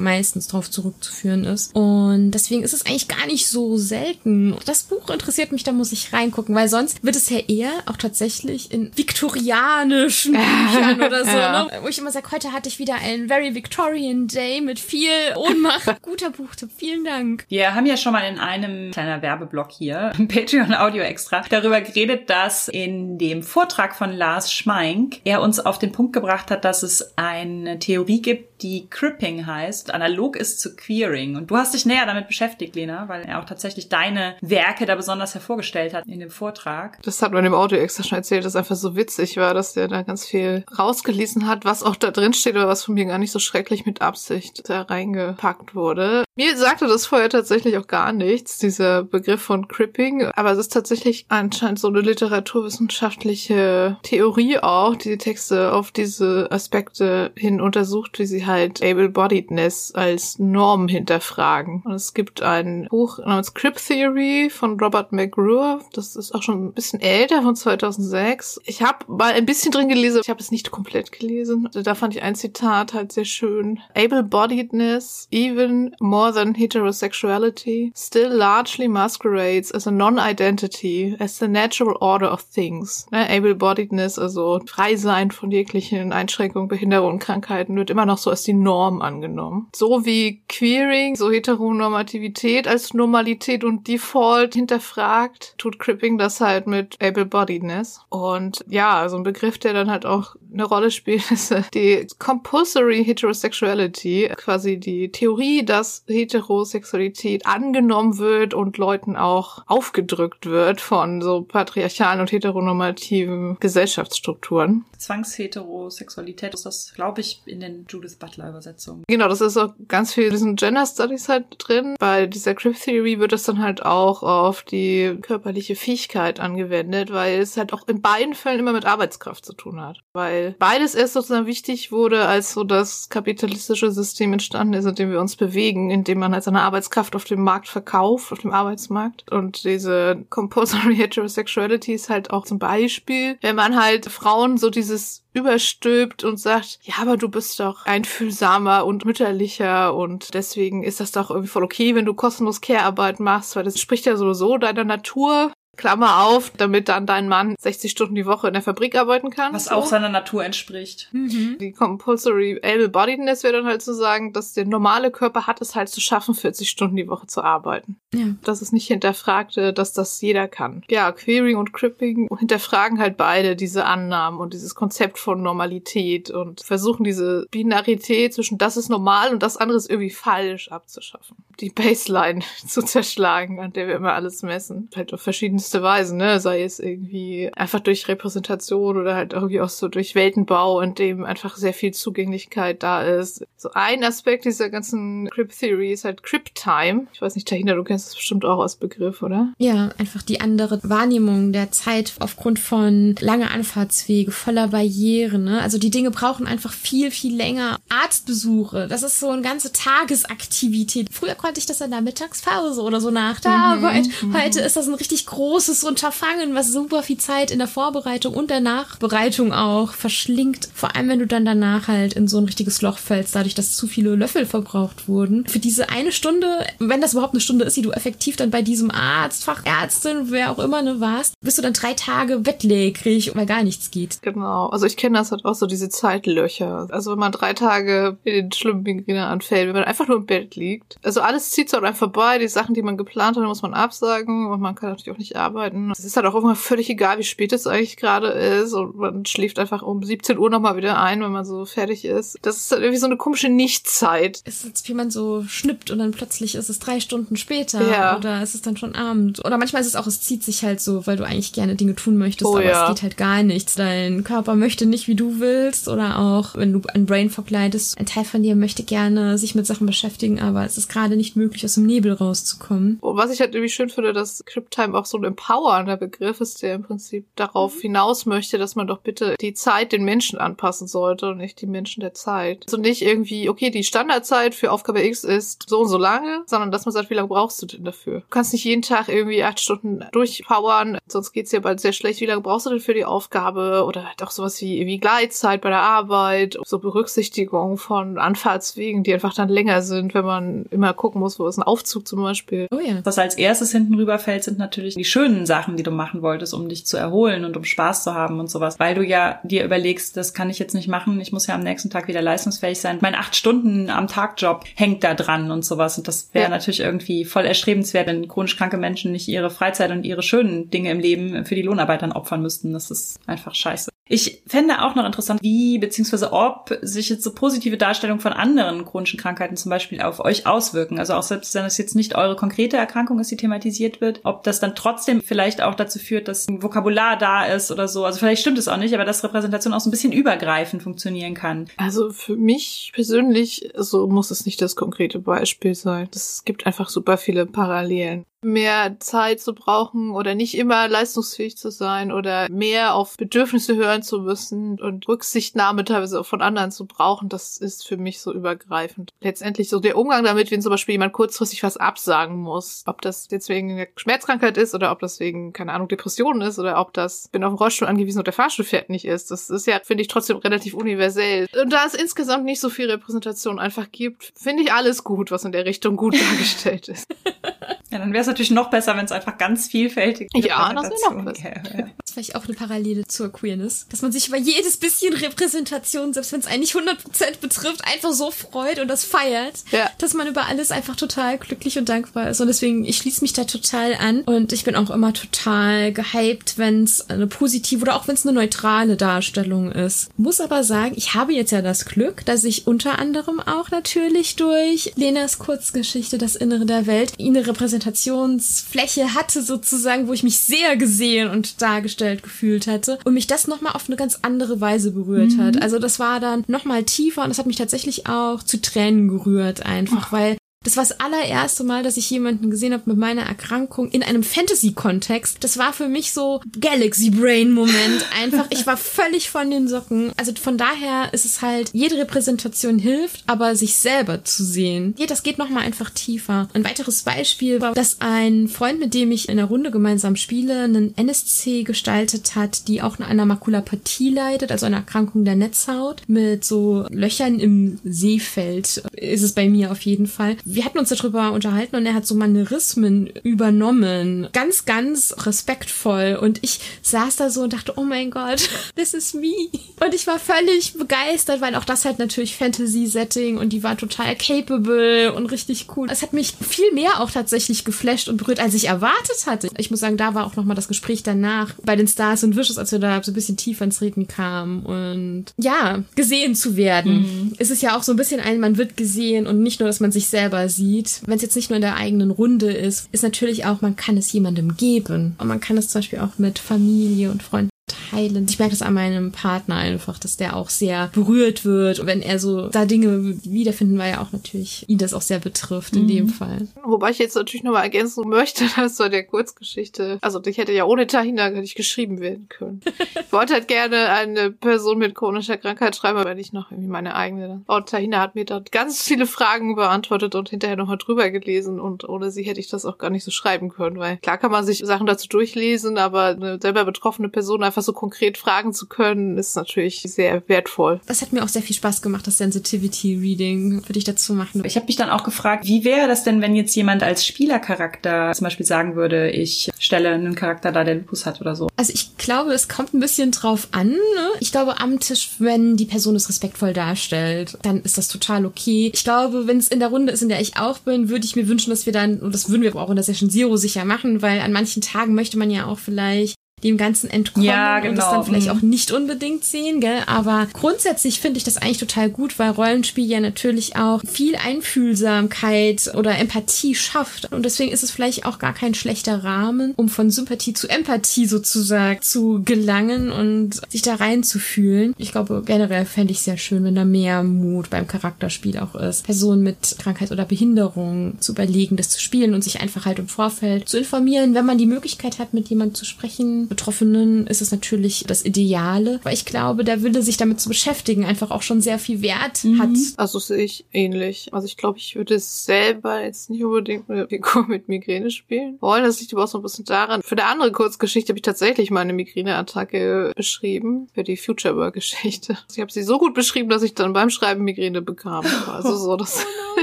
C: meistens darauf zurückzuführen ist. Und deswegen ist es eigentlich gar nicht so selten. Das Buch interessiert mich, da muss ich reingucken, weil sonst wird es ja eher auch tatsächlich in viktorianischen [laughs] Büchern oder so, ja. ne? wo ich immer sage, heute hatte ich wieder einen Very Victorian Day mit viel Ohnmacht. [laughs] Guter Buchtipp, vielen Dank.
A: Wir haben ja schon mal in einem kleiner Werbeblock hier, [laughs] Patreon Audio Extra, darüber geredet, dass in dem Vortrag von Lars Schmeink er uns auf den Punkt gebracht hat, dass es eine Theorie gibt, die Cripping heißt, analog ist zu Queering. Und du hast dich näher damit beschäftigt, Lena, weil er auch tatsächlich deine Werke da besonders hervorgestellt hat in dem Vortrag.
B: Das hat man im Audio extra schon erzählt, dass einfach so witzig war, dass er da ganz viel rausgelesen hat, was auch da drin steht oder was von mir gar nicht so schrecklich mit Absicht da reingepackt wurde. Mir sagte das vorher tatsächlich auch gar nichts, dieser Begriff von Cripping, aber es ist tatsächlich anscheinend so eine literaturwissenschaftliche Theorie auch, die die Texte auf diese Aspekte hin untersucht, wie sie halt Able-Bodiedness als Norm hinterfragen. Und es gibt ein Buch namens Crip Theory von Robert McGrew. Das ist auch schon ein bisschen älter, von 2006. Ich habe mal ein bisschen drin gelesen, ich habe es nicht komplett gelesen. Da fand ich ein Zitat halt sehr schön. Able-Bodiedness, even more than heterosexuality, still largely masquerades as a non-identity, as the natural order of things. Ne? Able-Bodiedness, also frei sein von jeglichen Einschränkungen, Behinderungen, Krankheiten, wird immer noch so als die Norm angenommen. So wie Queering, so Heteronormativität als Normalität und Default hinterfragt, tut Cripping das halt mit Able-Bodiedness. Und ja, so ein Begriff, der dann halt auch eine Rolle spielt, [laughs] ist die Compulsory Heterosexuality, quasi die Theorie, dass Heterosexualität angenommen wird und Leuten auch aufgedrückt wird von so patriarchalen und heteronormativen Gesellschaftsstrukturen.
A: Zwangsheterosexualität ist das, glaube ich, in den Judith Butler Übersetzungen.
B: Genau, das ist auch ganz viel in diesen Gender Studies halt drin. Bei dieser Crip Theory wird das dann halt auch auf die körperliche Fähigkeit angewendet, weil es halt auch in beiden Fällen immer mit Arbeitskraft zu tun hat. Weil beides erst sozusagen wichtig wurde, als so das kapitalistische System entstanden ist, in dem wir uns bewegen, in man halt seine Arbeitskraft auf dem Markt verkauft, auf dem Arbeitsmarkt. Und diese Compulsory [laughs] Heterosexuality ist halt auch zum Beispiel, wenn man halt Frauen so dieses überstülpt und sagt, ja, aber du bist doch einfühlsamer und mütterlicher und deswegen ist das doch irgendwie voll okay, wenn du kostenlos Care-Arbeit machst, weil das spricht ja sowieso deiner Natur Klammer auf, damit dann dein Mann 60 Stunden die Woche in der Fabrik arbeiten kann.
A: Was
B: so.
A: auch seiner Natur entspricht.
C: Mhm.
B: Die Compulsory Able-Bodiedness wäre dann halt zu sagen, dass der normale Körper hat es halt zu schaffen, 40 Stunden die Woche zu arbeiten.
C: Ja.
B: Dass es nicht hinterfragte, dass das jeder kann. Ja, Queering und Cripping hinterfragen halt beide diese Annahmen und dieses Konzept von Normalität und versuchen diese Binarität zwischen das ist normal und das andere ist irgendwie falsch abzuschaffen. Die Baseline [laughs] zu zerschlagen, an der wir immer alles messen. Halt auf verschiedenste Weisen, ne? Sei es irgendwie einfach durch Repräsentation oder halt irgendwie auch so durch Weltenbau, in dem einfach sehr viel Zugänglichkeit da ist. So ein Aspekt dieser ganzen Crypt Theory ist halt Crypt Time. Ich weiß nicht, Tahina, du kennst das bestimmt auch als Begriff, oder?
C: Ja, einfach die andere Wahrnehmung der Zeit aufgrund von langer Anfahrtswege, voller Barrieren. Ne? Also die Dinge brauchen einfach viel, viel länger. Arztbesuche, das ist so eine ganze Tagesaktivität. Früher konnte ich das in der Mittagspause oder so nach der Arbeit. Heute ist das ein richtig großes Unterfangen, was super viel Zeit in der Vorbereitung und der Nachbereitung auch verschlingt. Vor allem, wenn du dann danach halt in so ein richtiges Loch fällst, dadurch, dass zu viele Löffel verbraucht wurden. Für diese eine Stunde, wenn das überhaupt eine Stunde ist, die du effektiv dann bei diesem Arzt, Fachärztin, wer auch immer ne warst, bist du dann drei Tage bettlägerig, weil gar nichts geht.
B: Genau. Also ich kenne das halt auch so, diese Zeitlöcher. Also wenn man drei Tage in den schlimmen Migräne anfällt, wenn man einfach nur im Bett liegt. Also alles zieht so an einem vorbei. Die Sachen, die man geplant hat, muss man absagen und man kann natürlich auch nicht arbeiten. Es ist halt auch irgendwann völlig egal, wie spät es eigentlich gerade ist und man schläft einfach um 17 Uhr nochmal wieder ein, wenn man so fertig ist. Das ist halt irgendwie so eine komische Nichtzeit.
C: Es ist, wie man so schnippt und dann plötzlich ist es drei Stunden später
B: Ja.
C: oder es ist dann schon Abend. Oder manchmal ist es auch, es zieht sich halt so, weil du eigentlich gerne Dinge tun möchtest,
B: Oh
C: aber
B: ja.
C: es geht halt gar nichts. Dein Körper möchte nicht, wie du willst oder auch, wenn du an Brain Fog leidest, ein Teil von dir möchte gerne sich mit Sachen beschäftigen, aber es ist gerade nicht möglich, aus dem Nebel rauszukommen.
B: Und was ich halt irgendwie schön finde, dass Crypt Time auch so ein empowernder Begriff ist, der im Prinzip darauf hinaus möchte, dass man doch bitte die Zeit den Menschen anpassen sollte und nicht die Menschen der Zeit. Also nicht irgendwie, okay, die Standardzeit für Aufgabe X ist so und so lange, sondern dass man sagt, wie lange brauchst du denn dafür? Du kannst nicht jeden Tag irgendwie acht Stunden durchpowern, sonst geht's dir bald sehr schlecht. Wie lange brauchst du denn für die Aufgabe? Oder halt auch sowas wie, wie Gleitzeit bei der Arbeit, so Berücksichtigung von Anfahrtswegen, die einfach dann länger sind, wenn man immer gucken muss, wo ist ein Aufzug zum Beispiel.
C: Oh ja.
A: Was als erstes hinten rüberfällt, sind natürlich die schönen Sachen, die du machen wolltest, um dich zu erholen und um Spaß zu haben und sowas. Weil du ja dir überlegst, das kann ich jetzt nicht machen, ich muss ja am nächsten Tag wieder leistungsfähig sein. Mein acht Stunden am Tag Job hängt da dran und sowas. Und das wäre
B: Ja.
A: natürlich irgendwie voll erstrebenswert, wenn chronisch kranke Menschen nicht ihre Freizeit und ihre schönen Dinge im Leben für die Lohnarbeitern opfern müssten. Das ist einfach scheiße. Ich fände auch noch interessant, wie beziehungsweise ob sich jetzt so positive Darstellungen von anderen chronischen Krankheiten zum Beispiel auf euch auswirken. Also auch selbst wenn es jetzt nicht eure konkrete Erkrankung ist, die thematisiert wird, ob das dann trotzdem vielleicht auch dazu führt, dass ein Vokabular da ist oder so. Also vielleicht stimmt es auch nicht, aber dass Repräsentation auch so ein bisschen übergreifend funktionieren kann.
B: Also für mich persönlich, so muss es nicht das konkrete Beispiel sein. Es gibt einfach super viele Parallelen. Mehr Zeit zu brauchen oder nicht immer leistungsfähig zu sein oder mehr auf Bedürfnisse hören zu müssen und Rücksichtnahme teilweise auch von anderen zu brauchen, das ist für mich so übergreifend. Letztendlich so der Umgang damit, wenn zum Beispiel jemand kurzfristig was absagen muss. Ob das jetzt wegen einer Schmerzkrankheit ist oder ob das wegen, keine Ahnung, Depressionen ist oder ob das, bin auf den Rollstuhl angewiesen und der Fahrstuhl fährt nicht ist. Das ist ja, finde ich, trotzdem relativ universell. Und da es insgesamt nicht so viel Repräsentation einfach gibt, finde ich alles gut, was in der Richtung gut [laughs] dargestellt ist. [laughs]
A: Ja, dann wäre es natürlich noch besser, wenn es einfach ganz vielfältig
B: Ja, das wäre noch besser.
A: gäbe. Ja.
C: Das ist vielleicht auch eine Parallele zur Queerness. Dass man sich über jedes bisschen Repräsentation, selbst wenn es einen nicht 100% betrifft, einfach so freut und das feiert.
B: Ja.
C: Dass man über alles einfach total glücklich und dankbar ist. Und deswegen, ich schließe mich da total an. Und ich bin auch immer total gehypt, wenn es eine positive oder auch wenn es eine neutrale Darstellung ist. Muss aber sagen, ich habe jetzt ja das Glück, dass ich unter anderem auch natürlich durch Lenas Kurzgeschichte Das Innere der Welt eine Repräsentationsfläche hatte sozusagen, wo ich mich sehr gesehen und dargestellt gefühlt hatte und mich das nochmal auf eine ganz andere Weise berührt hat. Also das war dann nochmal tiefer und das hat mich tatsächlich auch zu Tränen gerührt einfach, weil das war das allererste Mal, dass ich jemanden gesehen habe mit meiner Erkrankung in einem Fantasy-Kontext. Das war für mich so Galaxy Brain-Moment. [laughs] Einfach, ich war völlig von den Socken. Also von daher ist es halt, jede Repräsentation hilft, aber sich selber zu sehen. Das geht nochmal einfach tiefer. Ein weiteres Beispiel war, dass ein Freund, mit dem ich in der Runde gemeinsam spiele, einen NSC gestaltet hat, die auch an einer Makulapathie leidet, also einer Erkrankung der Netzhaut, mit so Löchern im Seefeld ist es bei mir auf jeden Fall wir hatten uns darüber unterhalten und er hat so Manierismen übernommen. Ganz, ganz respektvoll. Und ich saß da so und dachte, oh mein Gott, [laughs] this is me. Und ich war völlig begeistert, weil auch das halt natürlich Fantasy-Setting und die war total capable und richtig cool. Es hat mich viel mehr auch tatsächlich geflasht und berührt, als ich erwartet hatte. Ich muss sagen, da war auch nochmal das Gespräch danach bei den Stars und Wishes, als wir da so ein bisschen tiefer ins Reden kamen und ja, gesehen zu werden. Mhm. Es ist ja auch so ein bisschen ein, man wird gesehen und nicht nur, dass man sich selber sieht. Wenn es jetzt nicht nur in der eigenen Runde ist, ist natürlich auch, man kann es jemandem geben. Und man kann es zum Beispiel auch mit Familie und Freunden heilend. Ich merke das an meinem Partner einfach, dass der auch sehr berührt wird. Und wenn er so da Dinge wiederfinden, weil ja auch natürlich ihn das auch sehr betrifft in mhm. dem Fall.
B: Wobei ich jetzt natürlich nochmal ergänzen möchte, [laughs] dass bei der Kurzgeschichte, also ich hätte ja ohne Tahina gar nicht geschrieben werden können. ich wollte halt gerne eine Person mit chronischer Krankheit schreiben, aber nicht noch irgendwie meine eigene. Und Tahina hat mir da ganz viele Fragen beantwortet und hinterher nochmal drüber gelesen und ohne sie hätte ich das auch gar nicht so schreiben können, weil klar kann man sich Sachen dazu durchlesen, aber eine selber betroffene Person einfach so konkret fragen zu können, ist natürlich sehr wertvoll.
C: Das hat mir auch sehr viel Spaß gemacht, das Sensitivity Reading für dich dazu machen.
A: Ich habe mich dann auch gefragt, wie wäre das denn, wenn jetzt jemand als Spielercharakter zum Beispiel sagen würde, ich stelle einen Charakter da, der Lupus hat oder so?
C: Also ich glaube, es kommt ein bisschen drauf an. Ne? Ich glaube, am Tisch, wenn die Person es respektvoll darstellt, dann ist das total okay. Ich glaube, wenn es in der Runde ist, in der ich auch bin, würde ich mir wünschen, dass wir dann, und das würden wir auch in der Session Zero sicher machen, weil an manchen Tagen möchte man ja auch vielleicht dem Ganzen entkommen ja, genau. und das dann genau. vielleicht mhm. auch nicht unbedingt sehen, gell? Aber grundsätzlich finde ich das eigentlich total gut, weil Rollenspiel ja natürlich auch viel Einfühlsamkeit oder Empathie schafft. Und deswegen ist es vielleicht auch gar kein schlechter Rahmen, um von Sympathie zu Empathie sozusagen zu gelangen und sich da reinzufühlen. Ich glaube, generell fände ich sehr schön, wenn da mehr Mut beim Charakterspiel auch ist. Personen mit Krankheit oder Behinderung zu überlegen, das zu spielen und sich einfach halt im Vorfeld zu informieren, wenn man die Möglichkeit hat, mit jemandem zu sprechen, Betroffenen ist es natürlich das Ideale, weil ich glaube, der Wille, sich damit zu beschäftigen, einfach auch schon sehr viel Wert mhm. hat.
B: Also sehe ich ähnlich. Also ich glaube, ich würde selber jetzt nicht unbedingt mit, mit Migräne spielen wollen. Das liegt aber auch so ein bisschen daran. Für eine andere Kurzgeschichte habe ich tatsächlich meine Migräneattacke beschrieben. Für die Future Work Geschichte. Ich habe sie so gut beschrieben, dass ich dann beim Schreiben Migräne bekam. Also so, das, oh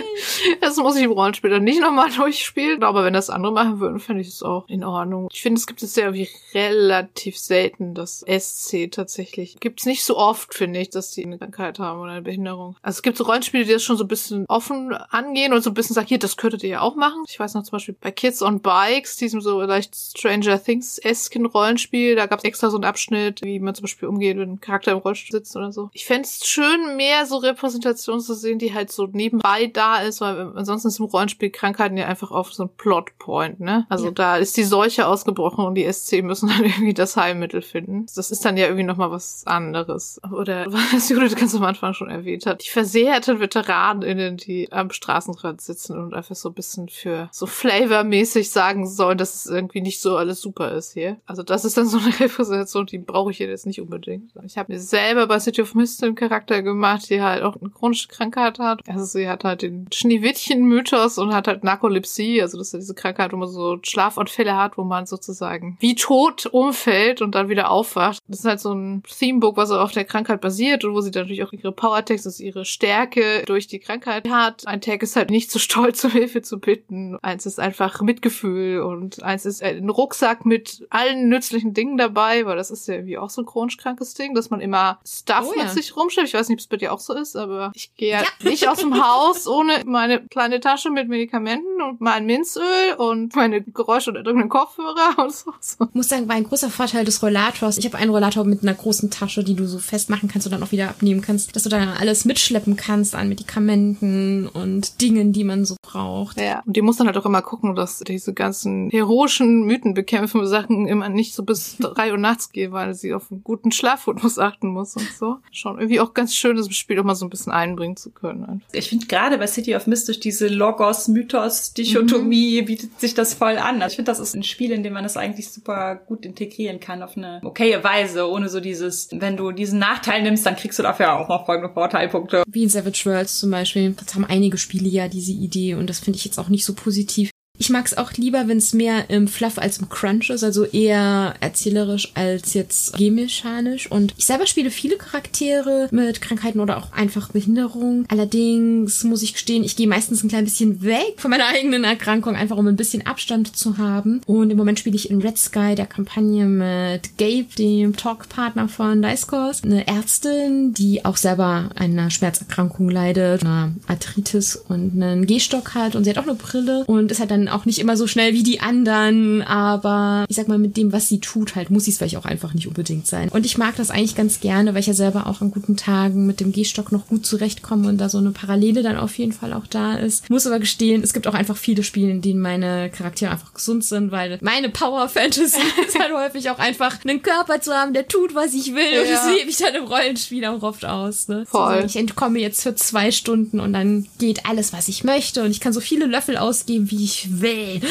B: [laughs] das muss ich im Rollenspiel dann nicht nochmal [laughs] durchspielen. Aber wenn das andere machen würden, fände ich es auch in Ordnung. Ich finde, es gibt es sehr wie relativ selten, das SC tatsächlich. Gibt's nicht so oft, finde ich, dass die eine Krankheit haben oder eine Behinderung. Also es gibt so Rollenspiele, die das schon so ein bisschen offen angehen und so ein bisschen sagen, hier, das könntet ihr ja auch machen. Ich weiß noch zum Beispiel bei Kids on Bikes, diesem so leicht Stranger Things-esken Rollenspiel, da gab's extra so einen Abschnitt, wie man zum Beispiel umgeht, wenn ein Charakter im Rollstuhl sitzt oder so. Ich fände es schön, mehr so Repräsentation zu sehen, die halt so nebenbei da ist, weil ansonsten ist im Rollenspiel Krankheiten ja einfach auf so ein Plotpoint, ne? Also ja. da ist die Seuche ausgebrochen und die SC müssen dann [laughs] irgendwie das Heilmittel finden. Das ist dann ja irgendwie nochmal was anderes. Oder [laughs] was Judith ganz am Anfang schon erwähnt hat. Die versehrten VeteranInnen, die am Straßenrand sitzen und einfach so ein bisschen für so flavormäßig sagen sollen, dass es irgendwie nicht so alles super ist hier. Also das ist dann so eine [laughs] Repräsentation, die brauche ich jetzt nicht unbedingt. Ich habe mir selber bei City of Mist einen Charakter gemacht, die halt auch eine chronische Krankheit hat. Also sie hat halt den Schneewittchen-Mythos und hat halt Narkolepsie, also das ist diese Krankheit, wo man so Schlafanfälle hat, wo man sozusagen wie tot umfällt und dann wieder aufwacht. Das ist halt so ein Themebook, was auf der Krankheit basiert und wo sie dann natürlich auch ihre Powertext, also ihre Stärke durch die Krankheit hat. Ein Tag ist halt nicht so stolz, [laughs] um Hilfe zu bitten. Eins ist einfach Mitgefühl und eins ist ein Rucksack mit allen nützlichen Dingen dabei, weil das ist ja irgendwie auch so ein chronisch krankes Ding, dass man immer Stuff oh, ja. mit sich rumschleppt. Ich weiß nicht, ob es bei dir auch so ist, aber ich gehe ja. [laughs] nicht aus dem Haus ohne meine kleine Tasche mit Medikamenten und mein Minzöl und meine geräuschunterdrückenden Kopfhörer [laughs] und so.
C: Ich muss sagen, war ein großer Vorteil des Rollators. Ich habe einen Rollator mit einer großen Tasche, die du so festmachen kannst und dann auch wieder abnehmen kannst, dass du dann alles mitschleppen kannst an Medikamenten und Dingen, die man so braucht.
B: Ja, und die muss dann halt auch immer gucken, dass diese ganzen heroischen Mythenbekämpfen [laughs] Sachen immer nicht so bis drei Uhr nachts gehen, weil sie auf einen guten Schlafrhythmus achten muss und so. Schon irgendwie auch ganz schön, das Spiel auch mal so ein bisschen einbringen zu können. Einfach.
A: Ich finde gerade bei City of Mist durch diese Logos-Mythos-Dichotomie mhm. bietet sich das voll an. Also ich finde, das ist ein Spiel, in dem man das eigentlich super gut integrieren kann auf eine okaye Weise, ohne so dieses, wenn du diesen Nachteil nimmst, dann kriegst du dafür auch noch folgende Vorteilpunkte.
C: Wie in Savage Worlds zum Beispiel. Das haben einige Spiele ja diese Idee und das finde ich jetzt auch nicht so positiv. Ich mag es auch lieber, wenn es mehr im Fluff als im Crunch ist, also eher erzählerisch als jetzt gemechanisch. Und ich selber spiele viele Charaktere mit Krankheiten oder auch einfach Behinderung. Allerdings muss ich gestehen, ich gehe meistens ein klein bisschen weg von meiner eigenen Erkrankung, einfach um ein bisschen Abstand zu haben. Und im Moment spiele ich in Red Sky der Kampagne mit Gabe, dem Talkpartner von Dice Course, eine Ärztin, die auch selber einer Schmerzerkrankung leidet, einer Arthritis und einen Gehstock hat und sie hat auch eine Brille und ist halt dann auch nicht immer so schnell wie die anderen, aber ich sag mal, mit dem, was sie tut, halt muss sie es vielleicht auch einfach nicht unbedingt sein. Und ich mag das eigentlich ganz gerne, weil ich ja selber auch an guten Tagen mit dem Gehstock noch gut zurechtkomme und da so eine Parallele dann auf jeden Fall auch da ist. Muss aber gestehen, es gibt auch einfach viele Spiele, in denen meine Charaktere einfach gesund sind, weil meine Power Fantasy [laughs] ist halt häufig auch einfach einen Körper zu haben, der tut, was ich will. Ja. Und das lebe ich dann im Rollenspiel auch oft aus. Ne?
B: Voll.
C: So, ich entkomme jetzt für zwei Stunden und dann geht alles, was ich möchte und ich kann so viele Löffel ausgeben, wie ich will.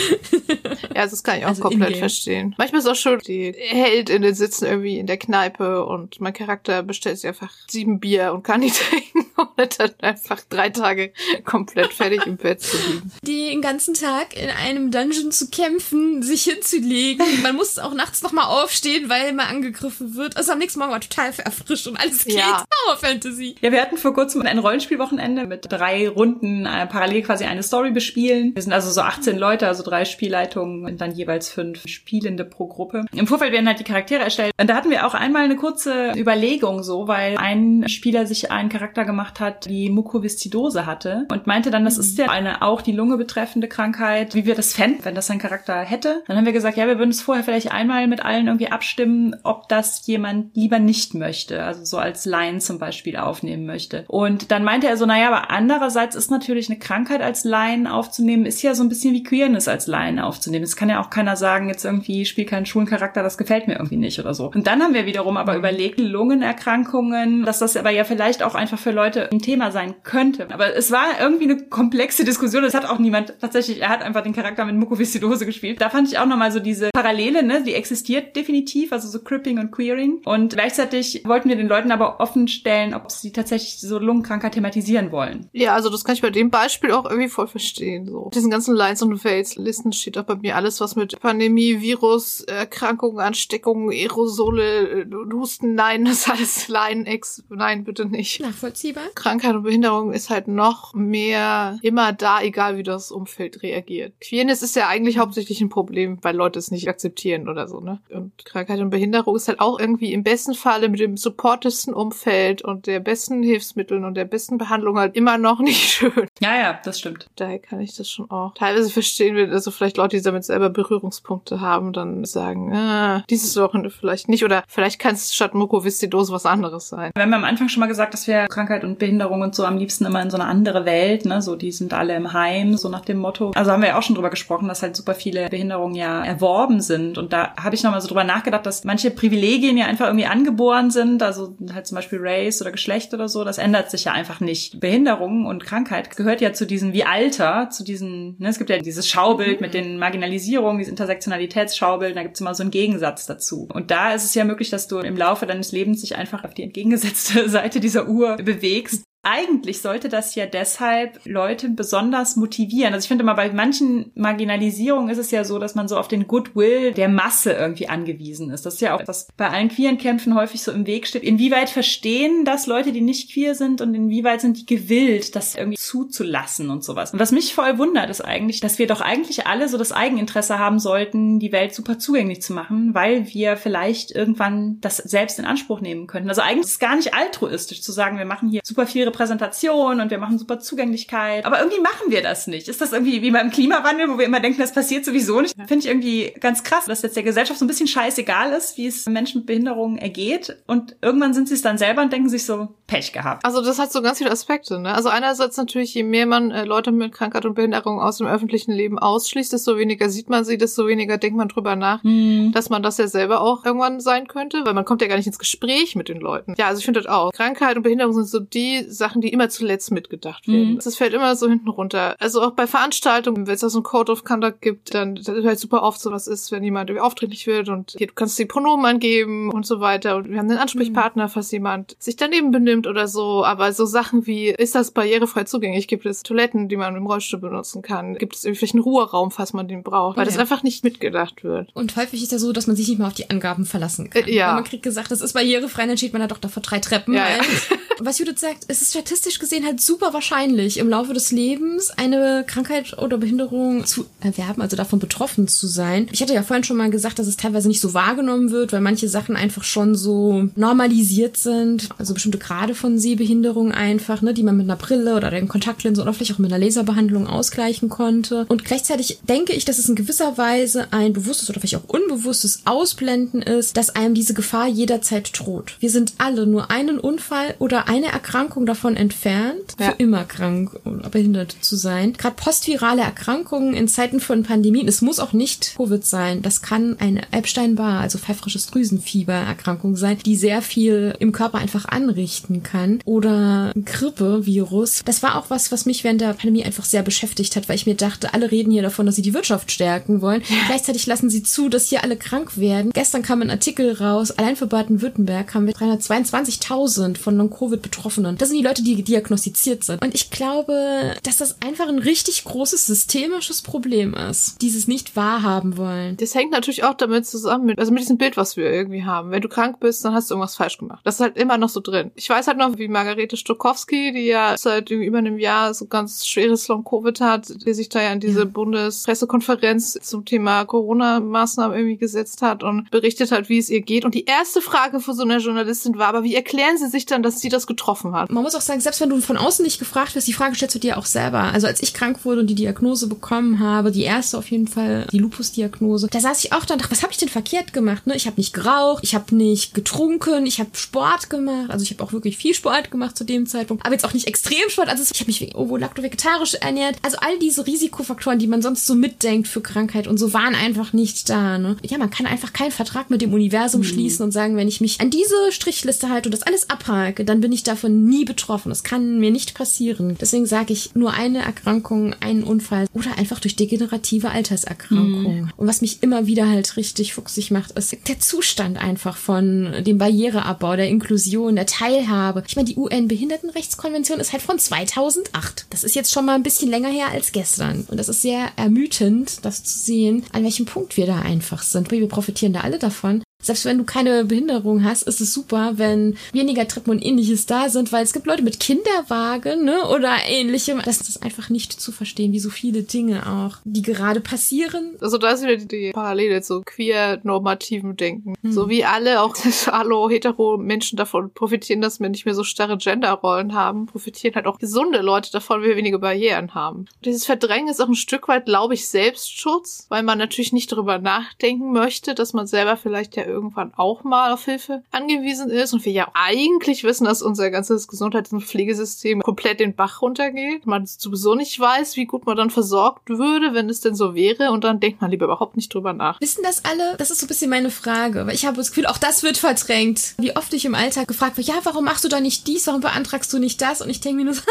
B: ja, das kann ich auch also komplett verstehen. Manchmal ist auch schon die Heldinnen sitzen irgendwie in der Kneipe und mein Charakter bestellt sich einfach sieben Bier und kann nicht [laughs] trinken und dann einfach drei Tage komplett fertig im Bett zu liegen.
C: Die den ganzen Tag in einem Dungeon zu kämpfen, sich hinzulegen. Man muss auch nachts nochmal aufstehen, weil man angegriffen wird. Also am nächsten Morgen war total erfrischt und alles geht. Ja. [laughs] Power Fantasy.
A: Ja, wir hatten vor kurzem ein Rollenspielwochenende mit drei Runden äh, parallel quasi eine Story bespielen. Wir sind also so 18 Leute, also drei Spielleitungen und dann jeweils fünf Spielende pro Gruppe. Im Vorfeld werden halt die Charaktere erstellt. Und da hatten wir auch einmal eine kurze Überlegung so, weil ein Spieler sich einen Charakter gemacht hat, die Mukoviszidose hatte und meinte dann, das ist ja eine auch die Lunge betreffende Krankheit, wie wir das fänden, wenn das ein Charakter hätte. Dann haben wir gesagt, ja, wir würden es vorher vielleicht einmal mit allen irgendwie abstimmen, ob das jemand lieber nicht möchte, also so als Laien zum Beispiel aufnehmen möchte. Und dann meinte er so, naja, aber andererseits ist natürlich eine Krankheit als Laien aufzunehmen, ist ja so ein bisschen wie Queerness als Laien aufzunehmen. Es kann ja auch keiner sagen, jetzt irgendwie spiel keinen schwulen Charakter, das gefällt mir irgendwie nicht oder so. Und dann haben wir wiederum aber überlegt, Lungenerkrankungen, dass das aber ja vielleicht auch einfach für Leute ein Thema sein könnte. Aber es war irgendwie eine komplexe Diskussion. Es hat auch niemand tatsächlich, er hat einfach den Charakter mit Mukoviszidose gespielt. Da fand ich auch nochmal so diese Parallele, ne, die existiert definitiv, also so Cripping und Queering. Und gleichzeitig wollten wir den Leuten aber offen stellen, ob sie tatsächlich so Lungenkrankheit thematisieren wollen.
B: Ja, also das kann ich bei dem Beispiel auch irgendwie voll verstehen, so. Diesen ganzen Lines und Fails Listen steht auch bei mir alles, was mit Pandemie, Virus, Erkrankungen, Ansteckungen, Aerosole, Husten, nein, [laughs] das ist alles Line X, nein, bitte nicht.
C: Nachvollziehbar.
B: Krankheit und Behinderung ist halt noch mehr immer da, egal wie das Umfeld reagiert. Queerness ist ja eigentlich hauptsächlich ein Problem, weil Leute es nicht akzeptieren oder so, ne? Und Krankheit und Behinderung ist halt auch irgendwie im besten Falle mit dem supportesten Umfeld und der besten Hilfsmitteln und der besten Behandlung halt immer noch nicht [laughs] schön.
A: Ja, ja, das stimmt.
B: Daher kann ich das schon auch teilweise verstehen, wenn also vielleicht Leute, die damit selber Berührungspunkte haben, dann sagen, ah, dieses Wochenende vielleicht nicht oder vielleicht kann es statt Mukoviszidose was anderes sein.
A: Wir haben am Anfang schon mal gesagt, dass wir Krankheit und Behinderung und so am liebsten immer in so eine andere Welt, ne, so die sind alle im Heim, so nach dem Motto. Also haben wir ja auch schon drüber gesprochen, dass halt super viele Behinderungen ja erworben sind und da habe ich nochmal so drüber nachgedacht, dass manche Privilegien ja einfach irgendwie angeboren sind, also halt zum Beispiel Race oder Geschlecht oder so, das ändert sich ja einfach nicht. Behinderung und Krankheit gehört ja zu diesen, wie Alter, zu diesen, ne, es gibt ja dieses Schaubild mit den Marginalisierungen, dieses Intersektionalitätsschaubild, da gibt es immer so einen Gegensatz dazu. Und da ist es ja möglich, dass du im Laufe deines Lebens dich einfach auf die entgegengesetzte [laughs] Seite dieser Uhr bewegst eigentlich sollte das ja deshalb Leute besonders motivieren. Also ich finde mal, bei manchen Marginalisierungen ist es ja so, dass man so auf den Goodwill der Masse irgendwie angewiesen ist. Das ist ja auch, was bei allen queeren Kämpfen häufig so im Weg steht. Inwieweit verstehen das Leute, die nicht queer sind und inwieweit sind die gewillt, das irgendwie zuzulassen und sowas. Und was mich voll wundert, ist eigentlich, dass wir doch eigentlich alle so das Eigeninteresse haben sollten, die Welt super zugänglich zu machen, weil wir vielleicht irgendwann das selbst in Anspruch nehmen könnten. Also eigentlich ist es gar nicht altruistisch zu sagen, wir machen hier super viel Repräsentation und wir machen super Zugänglichkeit. Aber irgendwie machen wir das nicht. Ist das irgendwie wie beim Klimawandel, wo wir immer denken, das passiert sowieso nicht? Finde ich irgendwie ganz krass, dass jetzt der Gesellschaft so ein bisschen scheißegal ist, wie es Menschen mit Behinderungen ergeht. Und irgendwann sind sie es dann selber und denken sich so, Pech gehabt.
B: Also das hat so ganz viele Aspekte. Ne? Also einerseits natürlich, je mehr man äh, Leute mit Krankheit und Behinderung aus dem öffentlichen Leben ausschließt, desto weniger sieht man sie, desto weniger denkt man drüber nach, mhm. dass man das ja selber auch irgendwann sein könnte, weil man kommt ja gar nicht ins Gespräch mit den Leuten. Ja, also ich finde das auch. Krankheit und Behinderung sind so die Sachen, die immer zuletzt mitgedacht werden. Mhm. Das fällt immer so hinten runter. Also auch bei Veranstaltungen, wenn es da so ein Code of Conduct gibt, dann das ist halt super oft so was ist, wenn jemand irgendwie aufdringlich wird und hier, du kannst die Pronomen angeben und so weiter und wir haben einen Ansprechpartner, mhm. falls jemand sich daneben benimmt stimmt oder so, aber so Sachen wie, ist das barrierefrei zugänglich? Gibt es Toiletten, die man im Rollstuhl benutzen kann? Gibt es irgendwie einen Ruheraum, falls man den braucht? Weil ja. das einfach nicht mitgedacht wird.
C: Und häufig ist ja so, dass man sich nicht mal auf die Angaben verlassen kann. Äh, ja. Weil man kriegt gesagt, das ist barrierefrei, dann steht man da doch da vor drei Treppen. Ja, ja. [laughs] Was Judith sagt, es ist statistisch gesehen halt super wahrscheinlich, im Laufe des Lebens eine Krankheit oder Behinderung zu erwerben, also davon betroffen zu sein. Ich hatte ja vorhin schon mal gesagt, dass es teilweise nicht so wahrgenommen wird, weil manche Sachen einfach schon so normalisiert sind. Also bestimmte Grade von Sehbehinderung einfach, ne, die man mit einer Brille oder einem Kontaktlinse oder vielleicht auch mit einer Laserbehandlung ausgleichen konnte. Und gleichzeitig denke ich, dass es in gewisser Weise ein bewusstes oder vielleicht auch unbewusstes Ausblenden ist, dass einem diese Gefahr jederzeit droht. Wir sind alle nur einen Unfall oder eine Erkrankung davon entfernt, ja. für immer krank oder behindert zu sein. Gerade postvirale Erkrankungen in Zeiten von Pandemien, es muss auch nicht Covid sein, das kann eine Epstein-Barr, also pfeifrisches Drüsenfieber-Erkrankung sein, die sehr viel im Körper einfach anrichten kann. Oder Grippe-Virus. Das war auch was, was mich während der Pandemie einfach sehr beschäftigt hat, weil ich mir dachte, alle reden hier davon, dass sie die Wirtschaft stärken wollen. Gleichzeitig lassen sie zu, dass hier alle krank werden. Gestern kam ein Artikel raus, allein für Baden-Württemberg haben wir 322.000 von Non-Covid-Betroffenen. Das sind die Leute, die diagnostiziert sind. Und ich glaube, dass das einfach ein richtig großes systemisches Problem ist. Dieses nicht wahrhaben wollen.
B: Das hängt natürlich auch damit zusammen mit, also mit diesem Bild, was wir irgendwie haben. Wenn du krank bist, dann hast du irgendwas falsch gemacht. Das ist halt immer noch so drin. Ich weiß halt noch, wie Margarete Stokowski, die ja seit über einem Jahr so ganz schweres Long-Covid hat, die sich da ja in diese ja. Bundespressekonferenz zum Thema Corona-Maßnahmen irgendwie gesetzt hat und berichtet hat, wie es ihr geht. Und die erste Frage von so einer Journalistin war, aber wie erklären sie sich dann, dass sie das getroffen hat?
C: Man muss auch sagen, selbst wenn du von außen nicht gefragt wirst, die Frage stellst du dir auch selber. Also als ich krank wurde und die Diagnose bekommen habe, die erste auf jeden Fall, die Lupus-Diagnose, da saß ich auch da und dachte, was habe ich denn verkehrt gemacht? Ne? Ich habe nicht geraucht, ich habe nicht getrunken, ich habe Sport gemacht. Also ich habe auch wirklich viel Sport gemacht zu dem Zeitpunkt, aber jetzt auch nicht extrem Sport. Also ich habe mich ovo-lacto-vegetarisch ernährt. Also all diese Risikofaktoren, die man sonst so mitdenkt für Krankheit und so, waren einfach nicht da. Ne? Ja, man kann einfach keinen Vertrag mit dem Universum mhm. schließen und sagen, wenn ich mich an diese Strichliste halte und das alles abhake, dann bin ich davon nie betroffen. Das kann mir nicht passieren. Deswegen sage ich, nur eine Erkrankung, einen Unfall oder einfach durch degenerative Alterserkrankung. Mhm. Und was mich immer wieder halt richtig fuchsig macht, ist der Zustand einfach von dem Barriereabbau, der Inklusion, der Teilhabe. Ich meine, die UN-Behindertenrechtskonvention ist halt von 2008. Das ist jetzt schon mal ein bisschen länger her als gestern. Und das ist sehr ermüdend, das zu sehen, an welchem Punkt wir da einfach sind. Wir profitieren da alle davon selbst wenn du keine Behinderung hast, ist es super, wenn weniger Treppen und ähnliches da sind, weil es gibt Leute mit Kinderwagen, ne, oder ähnlichem. Das ist einfach nicht zu verstehen, wie so viele Dinge auch, die gerade passieren.
B: Also da ist wieder die Parallele zu queer-normativen Denken. Hm. So wie alle, auch [laughs] hallo hetero Menschen davon profitieren, dass wir nicht mehr so starre Genderrollen haben, profitieren halt auch gesunde Leute davon, weil wir weniger Barrieren haben. Und dieses Verdrängen ist auch ein Stück weit, glaube ich, Selbstschutz, weil man natürlich nicht darüber nachdenken möchte, dass man selber vielleicht ja irgendwann auch mal auf Hilfe angewiesen ist und wir ja eigentlich wissen, dass unser ganzes Gesundheits- und Pflegesystem komplett den Bach runtergeht. Man sowieso nicht weiß, wie gut man dann versorgt würde, wenn es denn so wäre und dann denkt man lieber überhaupt nicht drüber nach.
C: Wissen das alle? Das ist so ein bisschen meine Frage, weil ich habe das Gefühl, auch das wird verdrängt. Wie oft ich im Alltag gefragt werde, ja, warum machst du da nicht dies, warum beantragst du nicht das? Und ich denke mir nur so,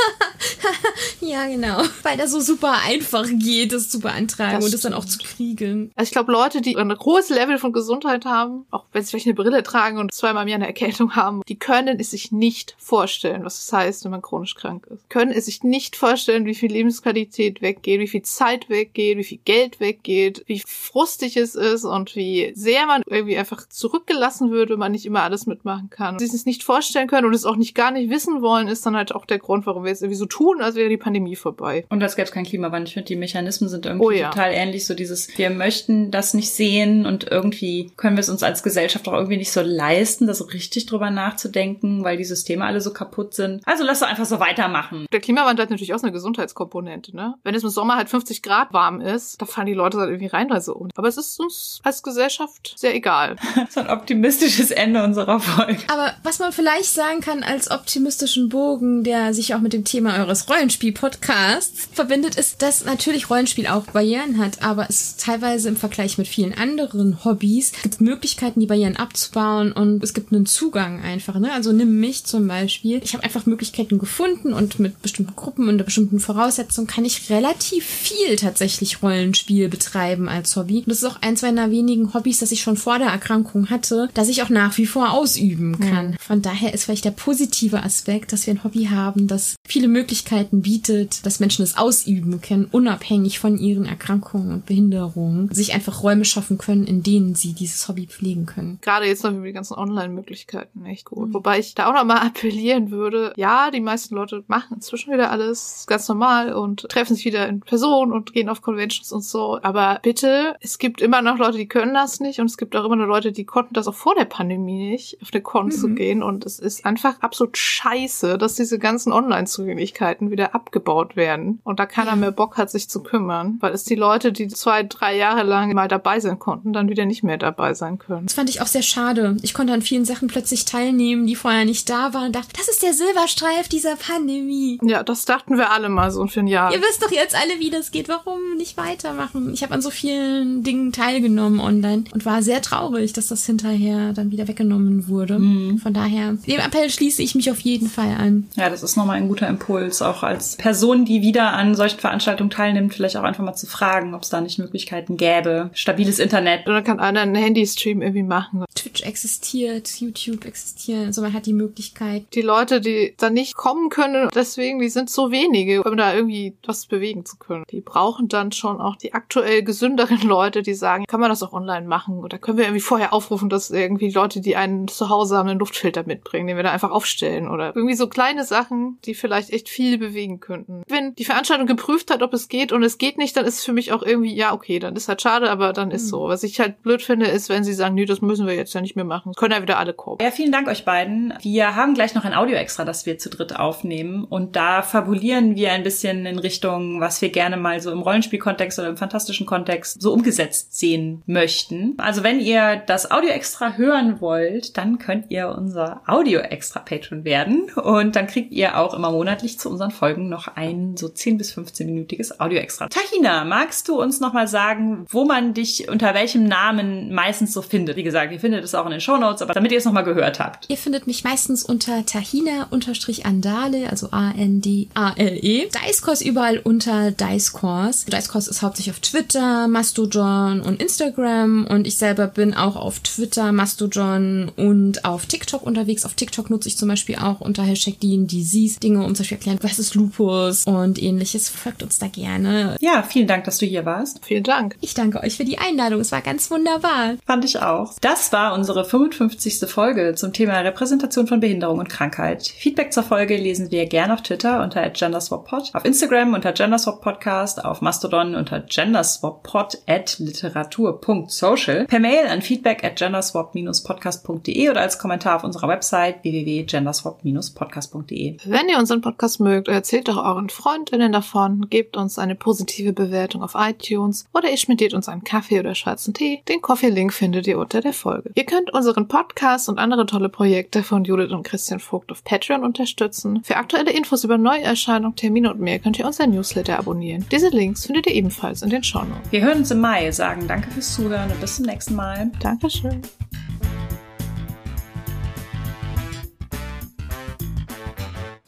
C: [laughs] ja, genau, weil das so super einfach geht, das zu beantragen das und das dann auch zu kriegen.
B: Also ich glaube, Leute, die ein hohes Level von Gesundheit haben, auch wenn sie vielleicht eine Brille tragen und zweimal im Jahr eine Erkältung haben, die können es sich nicht vorstellen, was es heißt, wenn man chronisch krank ist. Können es sich nicht vorstellen, wie viel Lebensqualität weggeht, wie viel Zeit weggeht, wie viel Geld weggeht, wie frustig es ist und wie sehr man irgendwie einfach zurückgelassen wird, wenn man nicht immer alles mitmachen kann. Sie es nicht vorstellen können und es auch nicht gar nicht wissen wollen, ist dann halt auch der Grund, warum wir jetzt irgendwie so tun, als wäre die Pandemie vorbei.
A: Und als gäbe es keinen Klimawandel. Ich finde, die Mechanismen sind irgendwie oh, ja. total ähnlich. So dieses, wir möchten das nicht sehen und irgendwie können wir es uns als Gesellschaft auch irgendwie nicht so leisten, da so richtig drüber nachzudenken, weil die Systeme alle so kaputt sind. Also lass doch einfach so weitermachen.
B: Der Klimawandel hat natürlich auch eine Gesundheitskomponente, ne? Wenn es im Sommer halt 50 Grad warm ist, da fallen die Leute halt irgendwie rein da so. Aber es ist uns als Gesellschaft sehr egal. [laughs]
A: so ein optimistisches Ende unserer Folge.
C: Aber was man vielleicht sagen kann als optimistischen Bogen, der sich auch mit dem Thema eures Rollenspiel-Podcasts verbindet, ist, dass natürlich Rollenspiel auch Barrieren hat, aber es teilweise im Vergleich mit vielen anderen Hobbys gibt Möglichkeiten, Möglichkeiten, die Barrieren abzubauen und es gibt einen Zugang einfach. Ne? Also nimm mich zum Beispiel. Ich habe einfach Möglichkeiten gefunden und mit bestimmten Gruppen unter bestimmten Voraussetzungen kann ich relativ viel tatsächlich Rollenspiel betreiben als Hobby. Und das ist auch eins meiner wenigen Hobbys, das ich schon vor der Erkrankung hatte, dass ich auch nach wie vor ausüben kann. Mhm. Von daher ist vielleicht der positive Aspekt, dass wir ein Hobby haben, das viele Möglichkeiten bietet, dass Menschen es ausüben können, unabhängig von ihren Erkrankungen und Behinderungen, sich einfach Räume schaffen können, in denen sie dieses Hobby pflegen können.
B: Gerade jetzt noch über die ganzen Online-Möglichkeiten echt gut. Mhm. Wobei ich da auch nochmal [laughs] appellieren würde, ja, die meisten Leute machen inzwischen wieder alles ganz normal und treffen sich wieder in Person und gehen auf Conventions und so. Aber bitte, es gibt immer noch Leute, die können das nicht und es gibt auch immer noch Leute, die konnten das auch vor der Pandemie nicht, auf eine Con mhm. zu gehen. Und es ist einfach absolut scheiße, dass diese ganzen Online-Zugänglichkeiten wieder abgebaut werden und da keiner mehr Bock hat, sich zu kümmern, weil es die Leute, die zwei, drei Jahre lang mal dabei sein konnten, dann wieder nicht mehr dabei sein können.
C: Das fand ich auch sehr schade. Ich konnte an vielen Sachen plötzlich teilnehmen, die vorher nicht da waren und dachte, das ist der Silberstreif dieser Pandemie.
B: Ja, das dachten wir alle mal so für ein Jahr.
C: Ihr wisst doch jetzt alle, wie das geht. Warum nicht weitermachen? Ich habe an so vielen Dingen teilgenommen online und war sehr traurig, dass das hinterher dann wieder weggenommen wurde. Mhm. Von daher, dem Appell schließe ich mich auf jeden Fall an.
A: Ja, das ist nochmal ein guter Impuls, auch als Person, die wieder an solchen Veranstaltungen teilnimmt, vielleicht auch einfach mal zu fragen, ob es da nicht Möglichkeiten gäbe. Stabiles Internet.
B: Oder kann einer einen Handystream irgendwie machen.
C: Twitch existiert, YouTube existiert, also man hat die Möglichkeit.
B: Die Leute, die da nicht kommen können, deswegen, die sind so wenige, um da irgendwie was bewegen zu können. Die brauchen dann schon auch die aktuell gesünderen [laughs] Leute, die sagen, kann man das auch online machen? Oder können wir irgendwie vorher aufrufen, dass irgendwie Leute, die einen zu Hause haben, einen Luftfilter mitbringen, den wir da einfach aufstellen? Oder irgendwie so kleine Sachen, die vielleicht echt viel bewegen könnten. Wenn die Veranstaltung geprüft hat, ob es geht und es geht nicht, dann ist es für mich auch irgendwie, ja, okay, dann ist halt schade, aber dann ist mhm. so. Was ich halt blöd finde, ist, wenn sie sagen, nee, das müssen wir jetzt ja nicht mehr machen. Können ja wieder alle kommen.
A: Ja, vielen Dank euch beiden. Wir haben gleich noch ein Audio-Extra, das wir zu dritt aufnehmen. Und da fabulieren wir ein bisschen in Richtung, was wir gerne mal so im Rollenspielkontext oder im fantastischen Kontext so umgesetzt sehen möchten. Also wenn ihr das Audio-Extra hören wollt, dann könnt ihr unser Audio-Extra-Patron werden. Und dann kriegt ihr auch immer monatlich zu unseren Folgen noch ein so 10 bis 15-minütiges Audio-Extra. Tahina, magst du uns nochmal sagen, wo man dich unter welchem Namen meistens so findet? Wie gesagt, ihr findet es auch in den Show Notes, aber damit ihr es nochmal gehört habt.
C: Ihr findet mich meistens unter Tahina-Andale, also A-N-D-A-L-E. Dicecores überall unter Dicecores. Dicecores ist hauptsächlich auf Twitter, Mastodon und Instagram und ich selber bin auch auf Twitter, Mastodon und auf TikTok unterwegs. Auf TikTok nutze ich zum Beispiel auch unter Hashtag Disease Dinge, um zum Beispiel erklären, was ist Lupus und ähnliches. Folgt uns da gerne.
A: Ja, vielen Dank, dass du hier warst.
B: Vielen Dank.
C: Ich danke euch für die Einladung. Es war ganz wunderbar.
A: Fand ich auch. Das war unsere 55. Folge zum Thema Repräsentation von Behinderung und Krankheit. Feedback zur Folge lesen wir gerne auf Twitter unter genderswappod, auf Instagram unter genderswappodcast, auf Mastodon unter genderswappod at literatur.social, per Mail an feedback at genderswap-podcast.de oder als Kommentar auf unserer Website www.genderswap-podcast.de.
B: Wenn ihr unseren Podcast mögt, erzählt doch euren Freundinnen davon, gebt uns eine positive Bewertung auf iTunes oder ihr schmidtiert uns einen Kaffee oder schwarzen Tee. Den Coffee-Link findet ihr unter der Folge. Ihr könnt unseren Podcast und andere tolle Projekte von Judith und Christian Vogt auf Patreon unterstützen. Für aktuelle Infos über Neuerscheinungen, Termine und mehr könnt ihr unser Newsletter abonnieren. Diese Links findet ihr ebenfalls in den Shownotes.
A: Wir hören uns im Mai, sagen danke fürs Zuhören und bis zum nächsten Mal.
B: Dankeschön.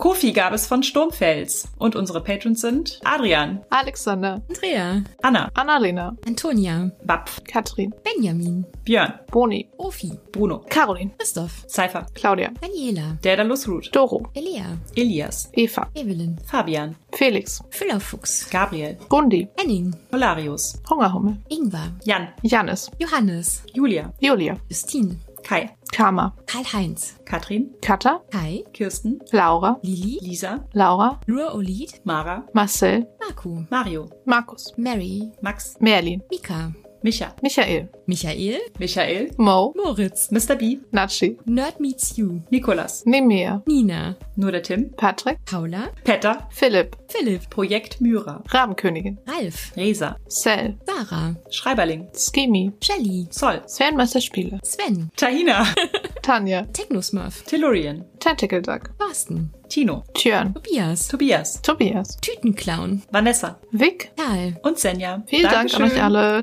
A: Kofi gab es von Sturmfels. Und unsere Patrons sind Adrian,
B: Alexander,
C: Andrea,
A: Anna,
B: Annalena,
C: Antonia,
A: Bapf,
B: Katrin,
C: Benjamin,
A: Björn,
B: Boni,
C: Ofi,
A: Bruno,
B: Caroline,
C: Christoph,
A: Cypher,
B: Claudia,
C: Daniela,
A: Daedalus Root,
B: Doro,
C: Elia,
A: Elias,
B: Eva,
C: Evelyn,
A: Fabian,
B: Felix,
C: Füllerfuchs,
A: Gabriel,
B: Gundi,
C: Henning,
A: Polarius,
B: Hungerhummel,
C: Ingvar,
A: Jan,
B: Janis,
C: Johannes,
A: Julia,
B: Julia,
C: Justine,
A: Kai,
B: Karma,
C: Karl-Heinz,
A: Katrin,
B: Katha,
C: Kai,
A: Kirsten,
B: Laura,
C: Lili,
A: Lisa,
B: Laura,
C: Lur Olid,
A: Mara,
B: Marcel,
C: Marco,
A: Mario,
B: Markus,
C: Mary,
A: Max,
B: Merlin,
C: Mika,
A: Micha,
B: Michael,
C: Michael,
A: Michael,
B: Mo,
C: Moritz,
A: Mr. B,
B: Natschi,
C: Nerd Meets You,
A: Nikolas,
B: Nemea,
C: Nina,
A: nur der Tim,
B: Patrick,
C: Paula,
A: Petter,
B: Philipp,
C: Philipp,
A: Projekt Myra,
B: Rabenkönigin,
C: Ralf,
A: Resa,
B: Cell,
C: Sarah,
A: Schreiberling,
B: Skimi,
C: Shelly,
A: Zoll,
B: Sphärenmeister Spiele,
C: Sven,
A: Tahina, [laughs]
B: Tanja,
C: Technosmurf,
A: Tellurian,
B: Tentacle Duck,
C: Thorsten,
A: Tino,
B: Tjörn,
C: Tobias,
A: Tobias,
B: Tobias,
C: Tütenclown,
A: Vanessa.
B: Vic.
C: Karl.
A: und Senja.
B: Vielen Dank an euch alle.